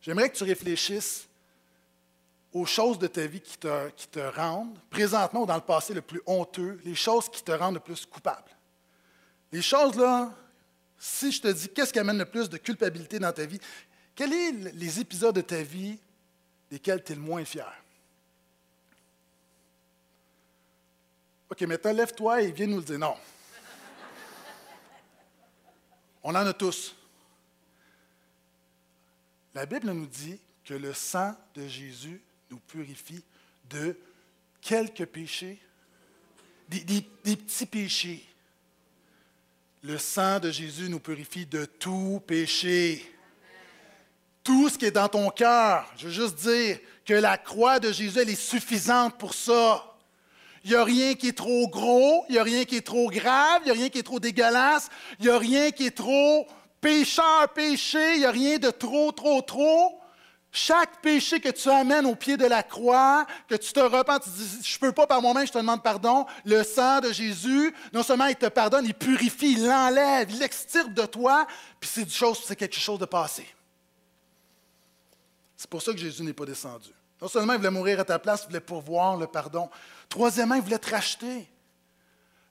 [SPEAKER 1] J'aimerais que tu réfléchisses aux choses de ta vie qui te, rendent, présentement ou dans le passé, le plus honteux, les choses qui te rendent le plus coupable. Les choses là, si je te dis qu'est-ce qui amène le plus de culpabilité dans ta vie, quels sont les épisodes de ta vie desquels tu es le moins fier? OK, maintenant, lève-toi et viens nous le dire. Non. On en a tous. La Bible nous dit que le sang de Jésus nous purifie de quelques péchés, des petits péchés. Le sang de Jésus nous purifie de tout péché. Tout ce qui est dans ton cœur, je veux juste dire que la croix de Jésus, elle est suffisante pour ça. Il n'y a rien qui est trop gros, il n'y a rien qui est trop grave, il n'y a rien qui est trop dégueulasse, il n'y a rien qui est trop pécheur, péché, il n'y a rien de trop, trop, trop. Chaque péché que tu amènes au pied de la croix, que tu te repens, tu dis, je ne peux pas par moi-même, je te demande pardon, le sang de Jésus, non seulement il te pardonne, il purifie, il l'enlève, il l'extirpe de toi, puis c'est, quelque chose de passé. C'est pour ça que Jésus n'est pas descendu. Non seulement il voulait mourir à ta place, il voulait pourvoir le pardon. Troisièmement, il voulait te racheter.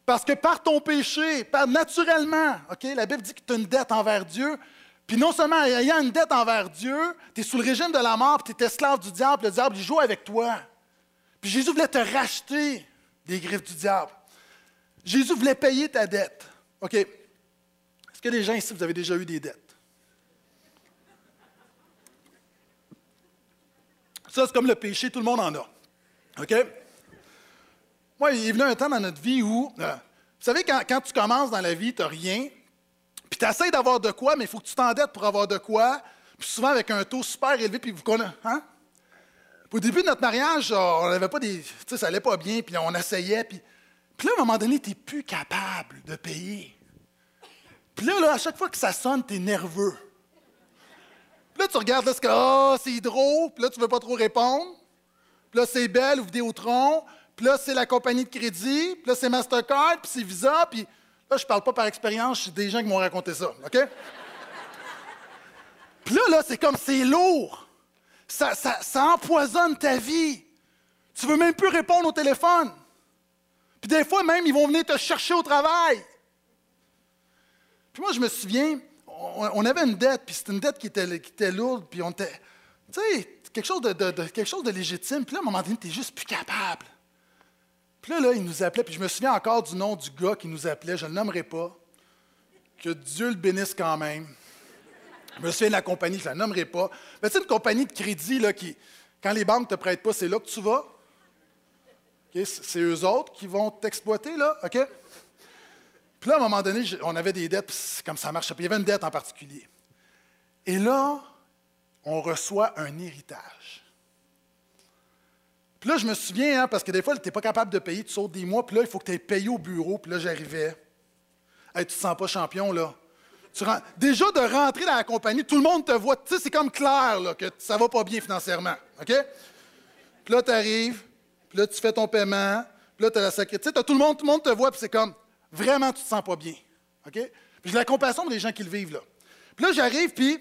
[SPEAKER 1] Parce que par ton péché, naturellement, la Bible dit que tu as une dette envers Dieu, puis non seulement ayant une dette envers Dieu, tu es sous le régime de la mort, puis tu es esclave du diable, le diable, il joue avec toi. Puis Jésus voulait te racheter des griffes du diable. Jésus voulait payer ta dette. OK. Est-ce que les gens ici, vous avez déjà eu des dettes? Ça, c'est comme le péché, tout le monde en a. OK? Moi, il est venu un temps dans notre vie où, euh, vous savez, quand, quand, tu commences dans la vie, tu n'as rien, puis tu essaies d'avoir de quoi, mais il faut que tu t'endettes pour avoir de quoi, puis souvent avec un taux super élevé, puis vous connaissez. Hein? Au début de notre mariage, on n'avait pas des. Tu sais, ça allait pas bien, puis on essayait, puis. Puis là, à un moment donné, tu n'es plus capable de payer. Puis là, là, à chaque fois que ça sonne, tu es nerveux. Puis là, tu regardes là, c'est oh, c'est hydro, puis là, tu ne veux pas trop répondre. Puis là, c'est Belle ou Vidéotron. Puis là, c'est la compagnie de crédit. Puis là, c'est Mastercard, puis c'est Visa. Puis là, je ne parle pas par expérience, c'est des gens qui m'ont raconté ça. OK? puis là, là, c'est comme c'est lourd. Ça, ça, ça, empoisonne ta vie. Tu veux même plus répondre au téléphone. Puis des fois, même, ils vont venir te chercher au travail. Puis moi, je me souviens, on, avait une dette, puis c'était une dette qui était, qui était lourde, puis on était. Tu sais, quelque chose de, quelque chose de légitime. Puis là, à un moment donné, tu juste plus capable. Puis là, là, il nous appelait, puis je me souviens encore du nom du gars qui nous appelait, je ne le nommerai pas. Que Dieu le bénisse quand même. Je me souviens de la compagnie, je ne la nommerai pas. Mais sais, une compagnie de crédit, là, qui, quand les banques ne te prêtent pas, c'est là que tu vas. C'est eux autres qui vont t'exploiter, là, OK? Puis là, à un moment donné, on avait des dettes, puis comme ça marche. Puis il y avait une dette en particulier. Et là, on reçoit un héritage. Puis là, je me souviens, hein, parce que des fois, tu n'es pas capable de payer, tu sautes des mois, puis là, il faut que tu aies payé au bureau, puis là, j'arrivais. Hey, tu te sens pas champion, là. Déjà, de rentrer dans la compagnie, tout le monde te voit. Tu sais, c'est comme clair que ça va pas bien financièrement. OK? Puis là, tu arrives, puis là, tu fais ton paiement, puis là, tu as la secrétaire. Tu tout le monde, tout le monde te voit, puis c'est comme, vraiment, tu te sens pas bien. OK? Puis j'ai la compassion pour les gens qui le vivent, là. Puis là, j'arrive, puis,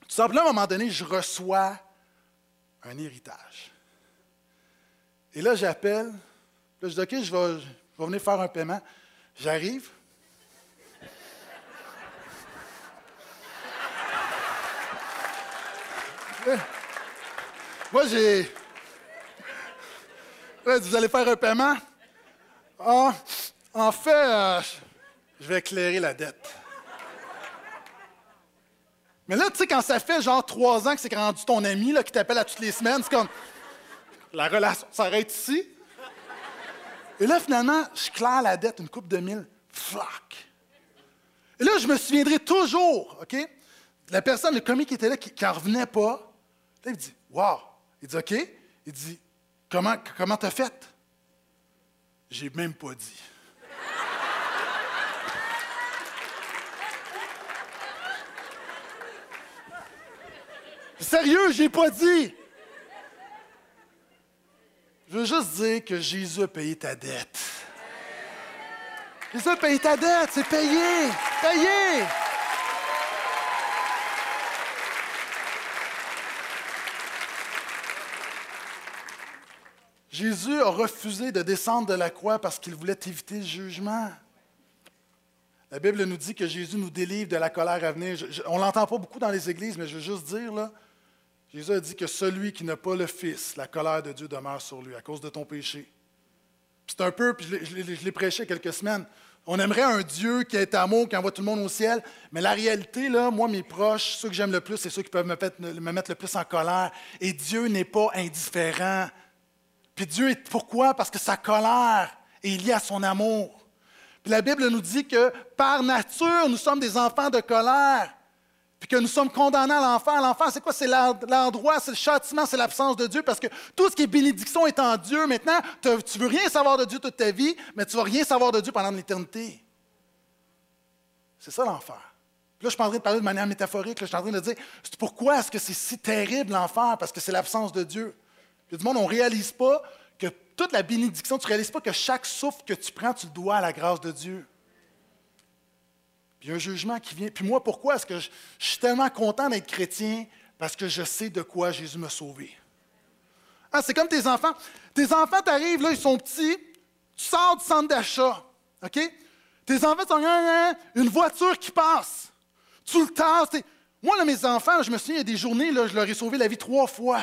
[SPEAKER 1] tout simplement, à un moment donné, je reçois un héritage. Et là, j'appelle. Là, je dis, OK, je vais, venir faire un paiement. J'arrive. Moi, j'ai. Vous allez faire un paiement? Ah, en fait, euh, je vais éclairer la dette. Mais là, tu sais, quand ça fait genre trois ans que c'est rendu ton ami là, qui t'appelle à toutes les semaines, c'est comme la relation s'arrête ici. Et là, finalement, je claire la dette, une coupe de mille. Flac! Et là, je me souviendrai toujours, OK? La personne, le commis qui était là, qui n'en revenait pas, là, il dit Wow! Il dit OK. Il dit Comment comment t'as fait? J'ai même pas dit. Sérieux, j'ai pas dit. Je veux juste dire que Jésus a payé ta dette. Jésus a payé ta dette, c'est payé, payé. Jésus a refusé de descendre de la croix parce qu'il voulait éviter le jugement. La Bible nous dit que Jésus nous délivre de la colère à venir. on ne l'entend pas beaucoup dans les églises, mais je veux juste dire, là, Jésus a dit que celui qui n'a pas le Fils, la colère de Dieu demeure sur lui à cause de ton péché. C'est un peu, puis je l'ai prêché quelques semaines. On aimerait un Dieu qui est amour, qui envoie tout le monde au ciel, mais la réalité, là, moi, mes proches, ceux que j'aime le plus, c'est ceux qui peuvent me, me mettre le plus en colère. Et Dieu n'est pas indifférent. Puis Dieu est pourquoi? Parce que sa colère est liée à son amour. Puis la Bible nous dit que par nature, nous sommes des enfants de colère puis que nous sommes condamnés à l'enfer. L'enfer, c'est quoi? C'est l'endroit, c'est le châtiment, c'est l'absence de Dieu, parce que tout ce qui est bénédiction est en Dieu. Maintenant, tu ne veux rien savoir de Dieu toute ta vie, mais tu ne vas rien savoir de Dieu pendant l'éternité. C'est ça l'enfer. Là, je suis en train de parler de manière métaphorique. je suis en train de dire, pourquoi est-ce que c'est si terrible l'enfer? Parce que c'est l'absence de Dieu. Puis du monde, on ne réalise pas que toute la bénédiction, tu ne réalises pas que chaque souffle que tu prends, tu le dois à la grâce de Dieu. Puis il y a un jugement qui vient. Puis moi, pourquoi est-ce que je, suis tellement content d'être chrétien? Parce que je sais de quoi Jésus m'a sauvé. Ah, c'est comme tes enfants. Tes enfants t'arrivent, là, ils sont petits, tu sors du centre d'achat. OK? Tes enfants sont une voiture qui passe. Tu le tasses. Moi, là, mes enfants, je me souviens, il y a des journées, là, je leur ai sauvé la vie trois fois.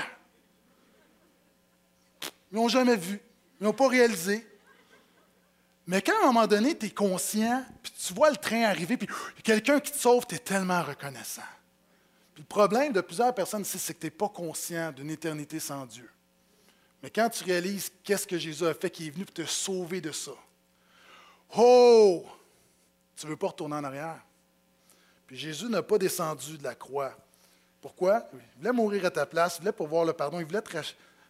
[SPEAKER 1] Ils n'ont jamais vu. Ils n'ont pas réalisé. Mais quand à un moment donné, tu es conscient, puis tu vois le train arriver, puis quelqu'un qui te sauve, tu es tellement reconnaissant. Le problème de plusieurs personnes c'est que tu n'es pas conscient d'une éternité sans Dieu. Mais quand tu réalises qu'est-ce que Jésus a fait, qui est venu pour te sauver de ça, oh, tu ne veux pas retourner en arrière. Puis Jésus n'a pas descendu de la croix. Pourquoi? Il voulait mourir à ta place, il voulait pouvoir le pardon, il voulait te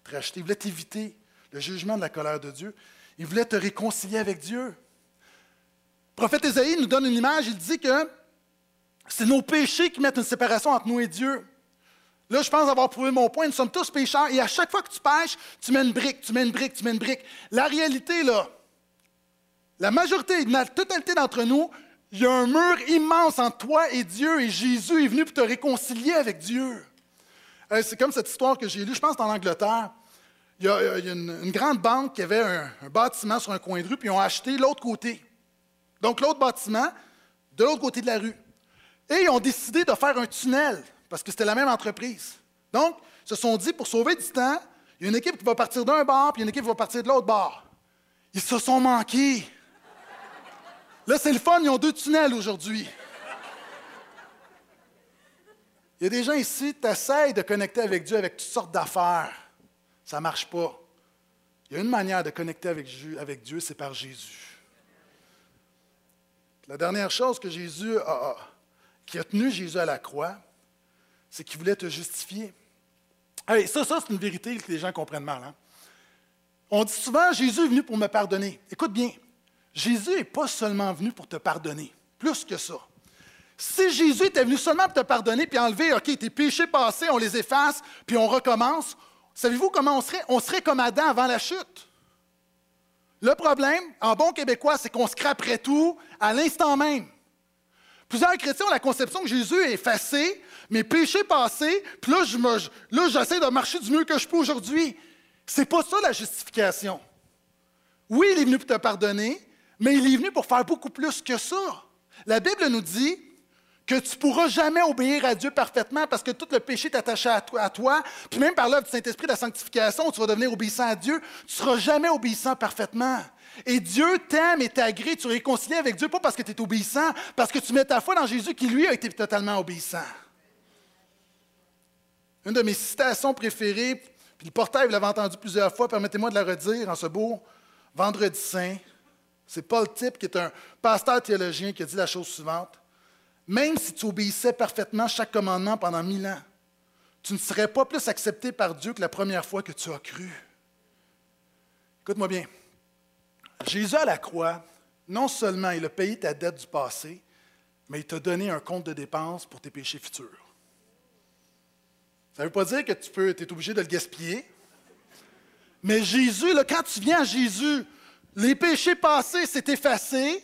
[SPEAKER 1] racheter, il voulait t'éviter le jugement de la colère de Dieu. Il voulait te réconcilier avec Dieu. Le prophète Ésaïe nous donne une image, il dit que c'est nos péchés qui mettent une séparation entre nous et Dieu. Là, je pense avoir prouvé mon point. Nous sommes tous pécheurs et à chaque fois que tu pêches, tu mets une brique, tu mets une brique, tu mets une brique. La réalité, là, la majorité, la totalité d'entre nous, il y a un mur immense entre toi et Dieu et Jésus est venu pour te réconcilier avec Dieu. C'est comme cette histoire que j'ai lue, je pense, en Angleterre. Il y a, une, grande banque qui avait un, bâtiment sur un coin de rue, puis ils ont acheté l'autre côté. Donc, l'autre bâtiment, de l'autre côté de la rue. Et ils ont décidé de faire un tunnel, parce que c'était la même entreprise. Donc, ils se sont dit, pour sauver du temps, il y a une équipe qui va partir d'un bar, puis une équipe qui va partir de l'autre bar. Ils se sont manqués. Là, c'est le fun, ils ont deux tunnels aujourd'hui. Il y a des gens ici, tu essaies de connecter avec Dieu avec toutes sortes d'affaires. Ça ne marche pas. Il y a une manière de connecter avec, Dieu, c'est par Jésus. La dernière chose que Jésus a, qui a tenu Jésus à la croix, c'est qu'il voulait te justifier. ça, ça c'est une vérité que les gens comprennent mal. Hein. On dit souvent, Jésus est venu pour me pardonner. Écoute bien, Jésus n'est pas seulement venu pour te pardonner, plus que ça. Si Jésus était venu seulement pour te pardonner, puis enlever, OK, tes péchés passés, on les efface, puis on recommence, savez-vous comment on serait? On serait comme Adam avant la chute. Le problème, en bon québécois, c'est qu'on scraperait tout à l'instant même. Plusieurs chrétiens ont la conception que Jésus est effacé, mes péchés passés, puis là, j'essaie de marcher du mieux que je peux aujourd'hui. C'est pas ça la justification. Oui, il est venu pour te pardonner, mais il est venu pour faire beaucoup plus que ça. La Bible nous dit que tu ne pourras jamais obéir à Dieu parfaitement parce que tout le péché est à toi, puis même par l'œuvre du Saint-Esprit de la sanctification, tu vas devenir obéissant à Dieu, tu ne seras jamais obéissant parfaitement. Et Dieu t'aime et t'agrée, tu es réconcilié avec Dieu, pas parce que tu es obéissant, parce que tu mets ta foi dans Jésus qui, lui, a été totalement obéissant. Une de mes citations préférées, puis le portail, vous l'avez entendu plusieurs fois, permettez-moi de la redire en ce beau vendredi saint. C'est Paul Type, qui est un pasteur théologien, qui a dit la chose suivante. Même si tu obéissais parfaitement chaque commandement pendant mille ans, tu ne serais pas plus accepté par Dieu que la première fois que tu as cru. Écoute-moi bien. Jésus à la croix, non seulement il a payé ta dette du passé, mais il t'a donné un compte de dépenses pour tes péchés futurs. Ça ne veut pas dire que tu es obligé de le gaspiller. Mais Jésus, quand tu viens à Jésus, les péchés passés, c'est effacé,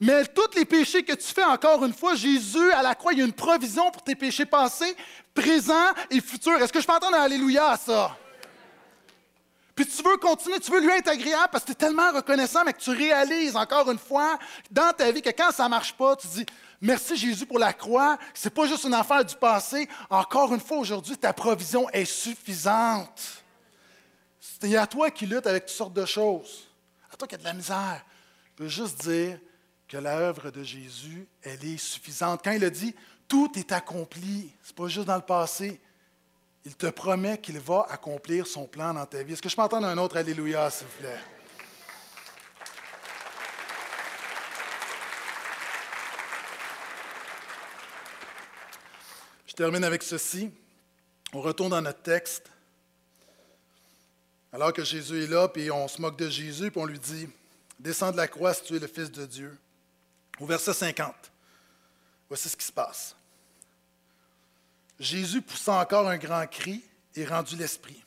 [SPEAKER 1] mais tous les péchés que tu fais, encore une fois, Jésus, à la croix, il y a une provision pour tes péchés passés, présents et futurs. Est-ce que je peux entendre Alléluia à ça? Puis tu veux continuer, tu veux lui être agréable parce que tu es tellement reconnaissant, mais que tu réalises encore une fois dans ta vie que quand ça ne marche pas, tu dis Merci Jésus pour la croix. Ce n'est pas juste une affaire du passé. Encore une fois, aujourd'hui, ta provision est suffisante. C'est à toi qui luttes avec toutes sortes de choses toi qui as de la misère. Je peux juste dire que l'œuvre de Jésus, elle est suffisante. Quand il a dit tout est accompli, ce n'est pas juste dans le passé. Il te promet qu'il va accomplir son plan dans ta vie. Est-ce que je peux entendre un autre Alléluia, s'il vous plaît? Je termine avec ceci. On retourne dans notre texte. Alors que Jésus est là, puis on se moque de Jésus, puis on lui dit Descends de la croix si tu es le Fils de Dieu. Au verset 50, voici ce qui se passe. Jésus poussa encore un grand cri et rendit l'esprit.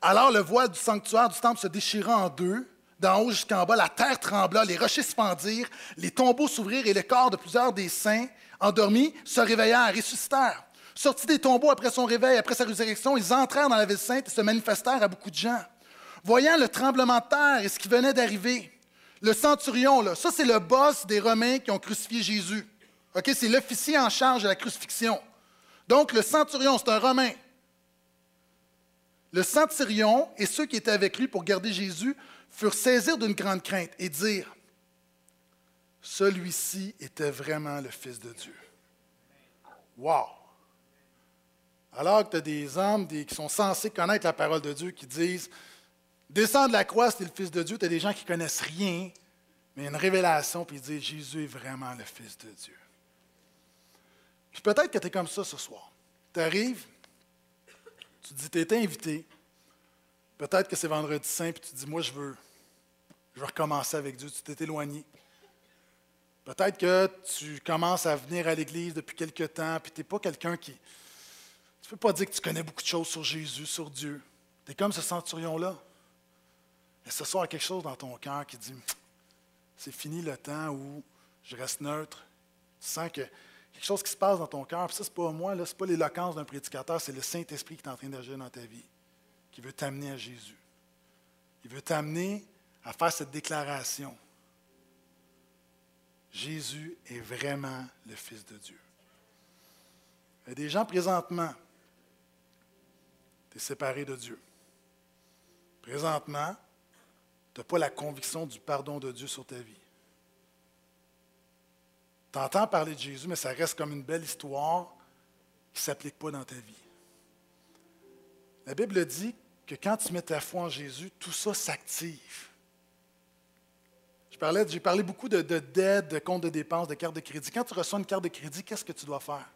[SPEAKER 1] Alors le voile du sanctuaire du temple se déchira en deux, d'en haut jusqu'en bas, la terre trembla, les rochers se fendirent, les tombeaux s'ouvrirent et les corps de plusieurs des saints endormis se réveillèrent, ressuscitèrent. Sortis des tombeaux après son réveil, après sa résurrection, ils entrèrent dans la ville sainte et se manifestèrent à beaucoup de gens. Voyant le tremblement de terre et ce qui venait d'arriver, le centurion, là, ça c'est le boss des Romains qui ont crucifié Jésus. c'est l'officier en charge de la crucifixion. Donc le centurion, c'est un Romain. Le centurion et ceux qui étaient avec lui pour garder Jésus furent saisis d'une grande crainte et dirent, celui-ci était vraiment le Fils de Dieu. Wow! Alors que tu as des hommes qui sont censés connaître la parole de Dieu qui disent Descends de la croix, c'est le Fils de Dieu. Tu as des gens qui connaissent rien, mais une révélation, puis ils disent Jésus est vraiment le Fils de Dieu. Puis peut-être que tu es comme ça ce soir. Tu arrives, tu dis Tu étais invité. Peut-être que c'est vendredi saint, puis tu dis Moi, je veux, je veux recommencer avec Dieu. Tu t'es éloigné. Peut-être que tu commences à venir à l'Église depuis quelque temps, puis tu n'es pas quelqu'un qui. Tu ne peux pas dire que tu connais beaucoup de choses sur Jésus, sur Dieu. Tu es comme ce centurion-là. Et ce soir, il y a quelque chose dans ton cœur qui dit c'est fini le temps où je reste neutre. Tu sens que quelque chose qui se passe dans ton cœur. Puis ça, ce pas moi, ce n'est pas l'éloquence d'un prédicateur, c'est le Saint-Esprit qui est en train d'agir dans ta vie, qui veut t'amener à Jésus. Il veut t'amener à faire cette déclaration. Jésus est vraiment le Fils de Dieu. Il y a des gens présentement, tu es séparé de Dieu. Présentement, tu n'as pas la conviction du pardon de Dieu sur ta vie. Tu entends parler de Jésus, mais ça reste comme une belle histoire qui ne s'applique pas dans ta vie. La Bible dit que quand tu mets ta foi en Jésus, tout ça s'active. J'ai parlé beaucoup de, de dettes, de comptes de dépenses, de cartes de crédit. Quand tu reçois une carte de crédit, qu'est-ce que tu dois faire?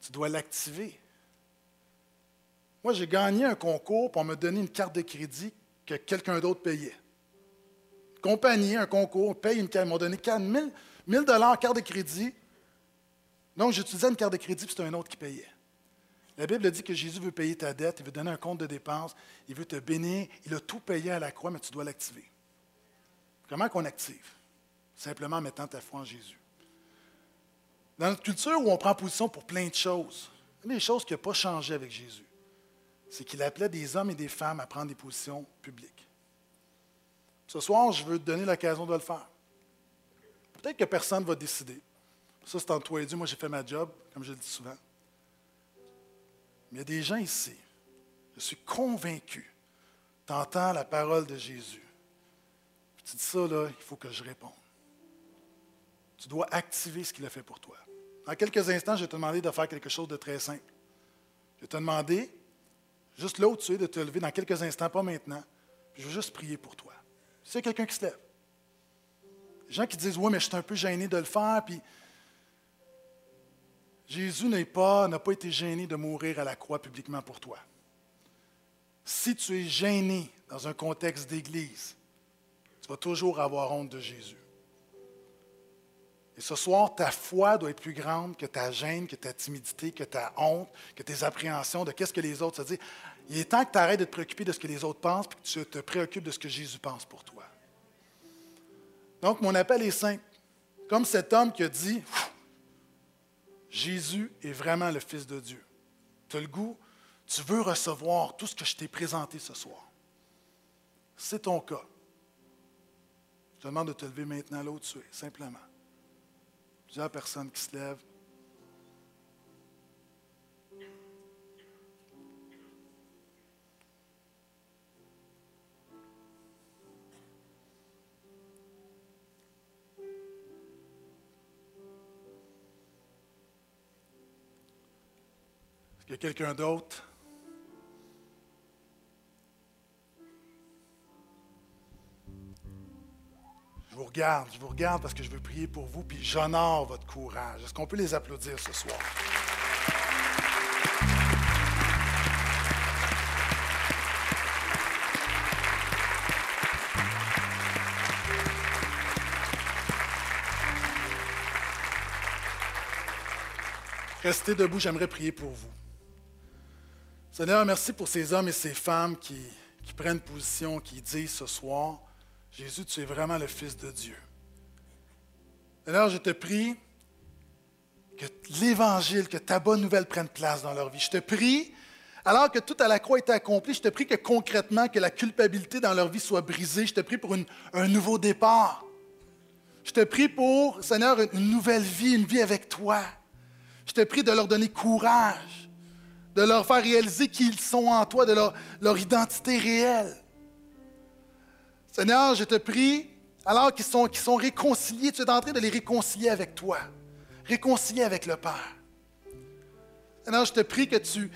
[SPEAKER 1] Tu dois l'activer. Moi, j'ai gagné un concours pour me donner une carte de crédit que quelqu'un d'autre payait. Compagnie, un concours, on paye une carte. Ils m'ont donné 4 000 1000 carte de crédit. Donc, j'utilisais une carte de crédit, puis c'était un autre qui payait. La Bible dit que Jésus veut payer ta dette, il veut donner un compte de dépenses, il veut te bénir, il a tout payé à la croix, mais tu dois l'activer. Comment qu'on active? Simplement en mettant ta foi en Jésus. Dans notre culture où on prend position pour plein de choses, une des choses qui n'a pas changé avec Jésus, c'est qu'il appelait des hommes et des femmes à prendre des positions publiques. Ce soir, je veux te donner l'occasion de le faire. Peut-être que personne ne va décider. Ça, c'est entre toi et Dieu. Moi, j'ai fait ma job, comme je le dis souvent. Mais il y a des gens ici, je suis convaincu, tu entends la parole de Jésus. Tu dis ça, là, il faut que je réponde. Tu dois activer ce qu'il a fait pour toi. Dans quelques instants, je vais te demander de faire quelque chose de très simple. Je vais te demander, juste là où tu es, de te lever dans quelques instants, pas maintenant. Je veux juste prier pour toi. C'est quelqu'un qui se lève. Les gens qui disent, oui, mais je suis un peu gêné de le faire, puis Jésus n'est pas, n'a pas été gêné de mourir à la croix publiquement pour toi. Si tu es gêné dans un contexte d'église, tu vas toujours avoir honte de Jésus. Et ce soir, ta foi doit être plus grande que ta gêne, que ta timidité, que ta honte, que tes appréhensions de qu'est-ce que les autres se disent. Il est temps que tu arrêtes de te préoccuper de ce que les autres pensent, puis que tu te préoccupes de ce que Jésus pense pour toi. Donc, mon appel est simple. Comme cet homme qui a dit, Jésus est vraiment le Fils de Dieu. Tu as le goût, tu veux recevoir tout ce que je t'ai présenté ce soir. C'est ton cas. Je te demande de te lever maintenant là où tu es, simplement. Plusieurs personnes qui se lèvent. Est-ce qu'il y a quelqu'un d'autre? Je vous regarde, je vous regarde parce que je veux prier pour vous, puis j'honore votre courage. Est-ce qu'on peut les applaudir ce soir? Restez debout, j'aimerais prier pour vous. Seigneur, merci pour ces hommes et ces femmes qui, prennent position, qui disent ce soir, Jésus, tu es vraiment le Fils de Dieu. Seigneur, je te prie que l'Évangile, que ta bonne nouvelle prenne place dans leur vie. Je te prie, alors que tout à la croix était accompli, je te prie que concrètement, que la culpabilité dans leur vie soit brisée. Je te prie pour un nouveau départ. Je te prie pour, Seigneur, une nouvelle vie, une vie avec toi. Je te prie de leur donner courage, de leur faire réaliser qui ils sont en toi, de leur, identité réelle. Seigneur, je te prie, alors qu'ils sont, qu'ils réconciliés, tu es en train de les réconcilier avec toi, réconcilier avec le Père. Seigneur, je te prie que tu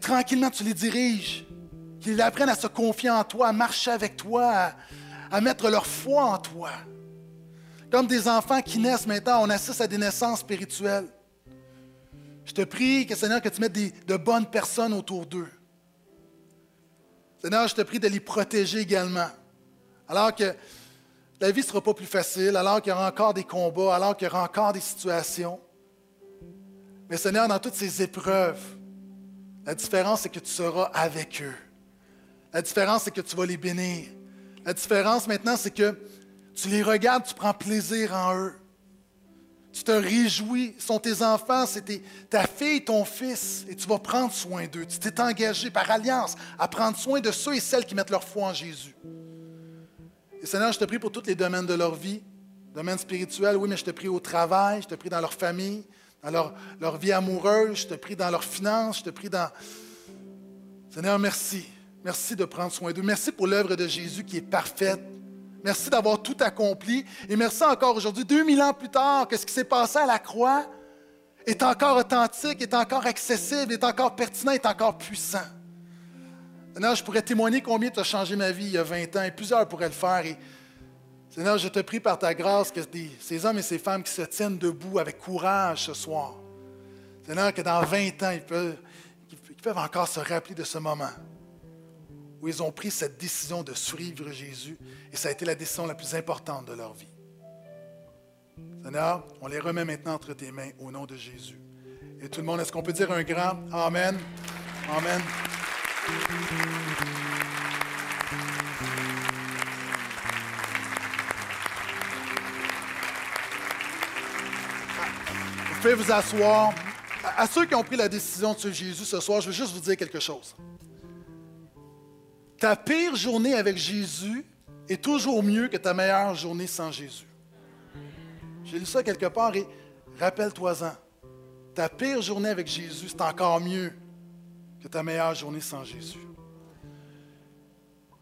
[SPEAKER 1] tranquillement tu les diriges, qu'ils apprennent à se confier en toi, à marcher avec toi, à mettre leur foi en toi. Comme des enfants qui naissent maintenant, on assiste à des naissances spirituelles. Je te prie, Seigneur, que tu mettes de bonnes personnes autour d'eux. Seigneur, je te prie de les protéger également. Alors que la vie ne sera pas plus facile, alors qu'il y aura encore des combats, alors qu'il y aura encore des situations. Mais Seigneur, dans toutes ces épreuves, la différence, c'est que tu seras avec eux. La différence, c'est que tu vas les bénir. La différence maintenant, c'est que tu les regardes, tu prends plaisir en eux. Tu te réjouis, ils sont tes enfants, c'est ta fille, ton fils, et tu vas prendre soin d'eux. Tu t'es engagé par alliance à prendre soin de ceux et celles qui mettent leur foi en Jésus. Et Seigneur, je te prie pour tous les domaines de leur vie, domaine spirituel, oui, mais je te prie au travail, je te prie dans leur famille, dans leur, leur vie amoureuse, je te prie dans leurs finances, je te prie dans... Seigneur, merci. Merci de prendre soin d'eux. Merci pour l'œuvre de Jésus qui est parfaite. Merci d'avoir tout accompli. Et merci encore aujourd'hui, 2000 ans plus tard, que ce qui s'est passé à la croix est encore authentique, est encore accessible, est encore pertinent, est encore puissant. Seigneur, je pourrais témoigner combien tu as changé ma vie il y a 20 ans, et plusieurs pourraient le faire. Et, Seigneur, je te prie par ta grâce que ces hommes et ces femmes qui se tiennent debout avec courage ce soir, Seigneur, que dans 20 ans, ils peuvent encore se rappeler de ce moment où ils ont pris cette décision de suivre Jésus, et ça a été la décision la plus importante de leur vie. Seigneur, on les remet maintenant entre tes mains au nom de Jésus. Et tout le monde, est-ce qu'on peut dire un grand Amen? Amen. Vous pouvez vous asseoir. À- ceux qui ont pris la décision de suivre Jésus ce soir, je veux juste vous dire quelque chose. Ta pire journée avec Jésus est toujours mieux que ta meilleure journée sans Jésus. J'ai lu ça quelque part et rappelle-toi-en. Ta pire journée avec Jésus, c'est encore mieux que ta meilleure journée sans Jésus.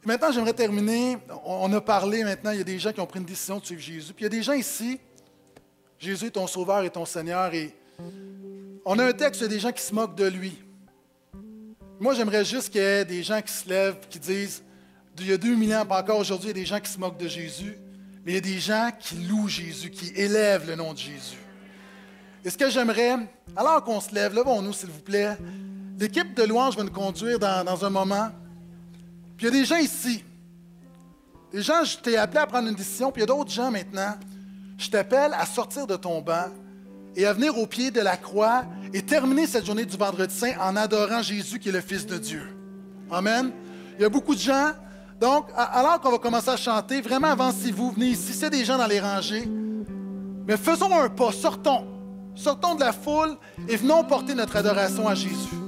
[SPEAKER 1] Maintenant, j'aimerais terminer. On on a parlé maintenant, il y a des gens qui ont pris une décision de suivre Jésus. Puis il y a des gens ici, Jésus est ton sauveur et ton Seigneur. Et on a un texte, il y a des gens qui se moquent de lui. Moi, j'aimerais juste qu'il y ait des gens qui se lèvent, qui disent, il y a 2000 ans, pas encore aujourd'hui, il y a des gens qui se moquent de Jésus, mais il y a des gens qui louent Jésus, qui élèvent le nom de Jésus. Et ce que j'aimerais, alors qu'on se lève, levons-nous, s'il vous plaît. L'équipe de louange va nous conduire dans, dans un moment. Puis il y a des gens ici. Des gens, je t'ai appelé à prendre une décision, puis il y a d'autres gens maintenant. Je t'appelle à sortir de ton banc et à venir au pied de la croix et terminer cette journée du vendredi saint en adorant Jésus qui est le Fils de Dieu. Amen. Il y a beaucoup de gens. Donc, alors qu'on va commencer à chanter, vraiment avancez-vous, venez ici. C'est des gens dans les rangées. Mais faisons un pas, sortons. Sortons de la foule et venons porter notre adoration à Jésus.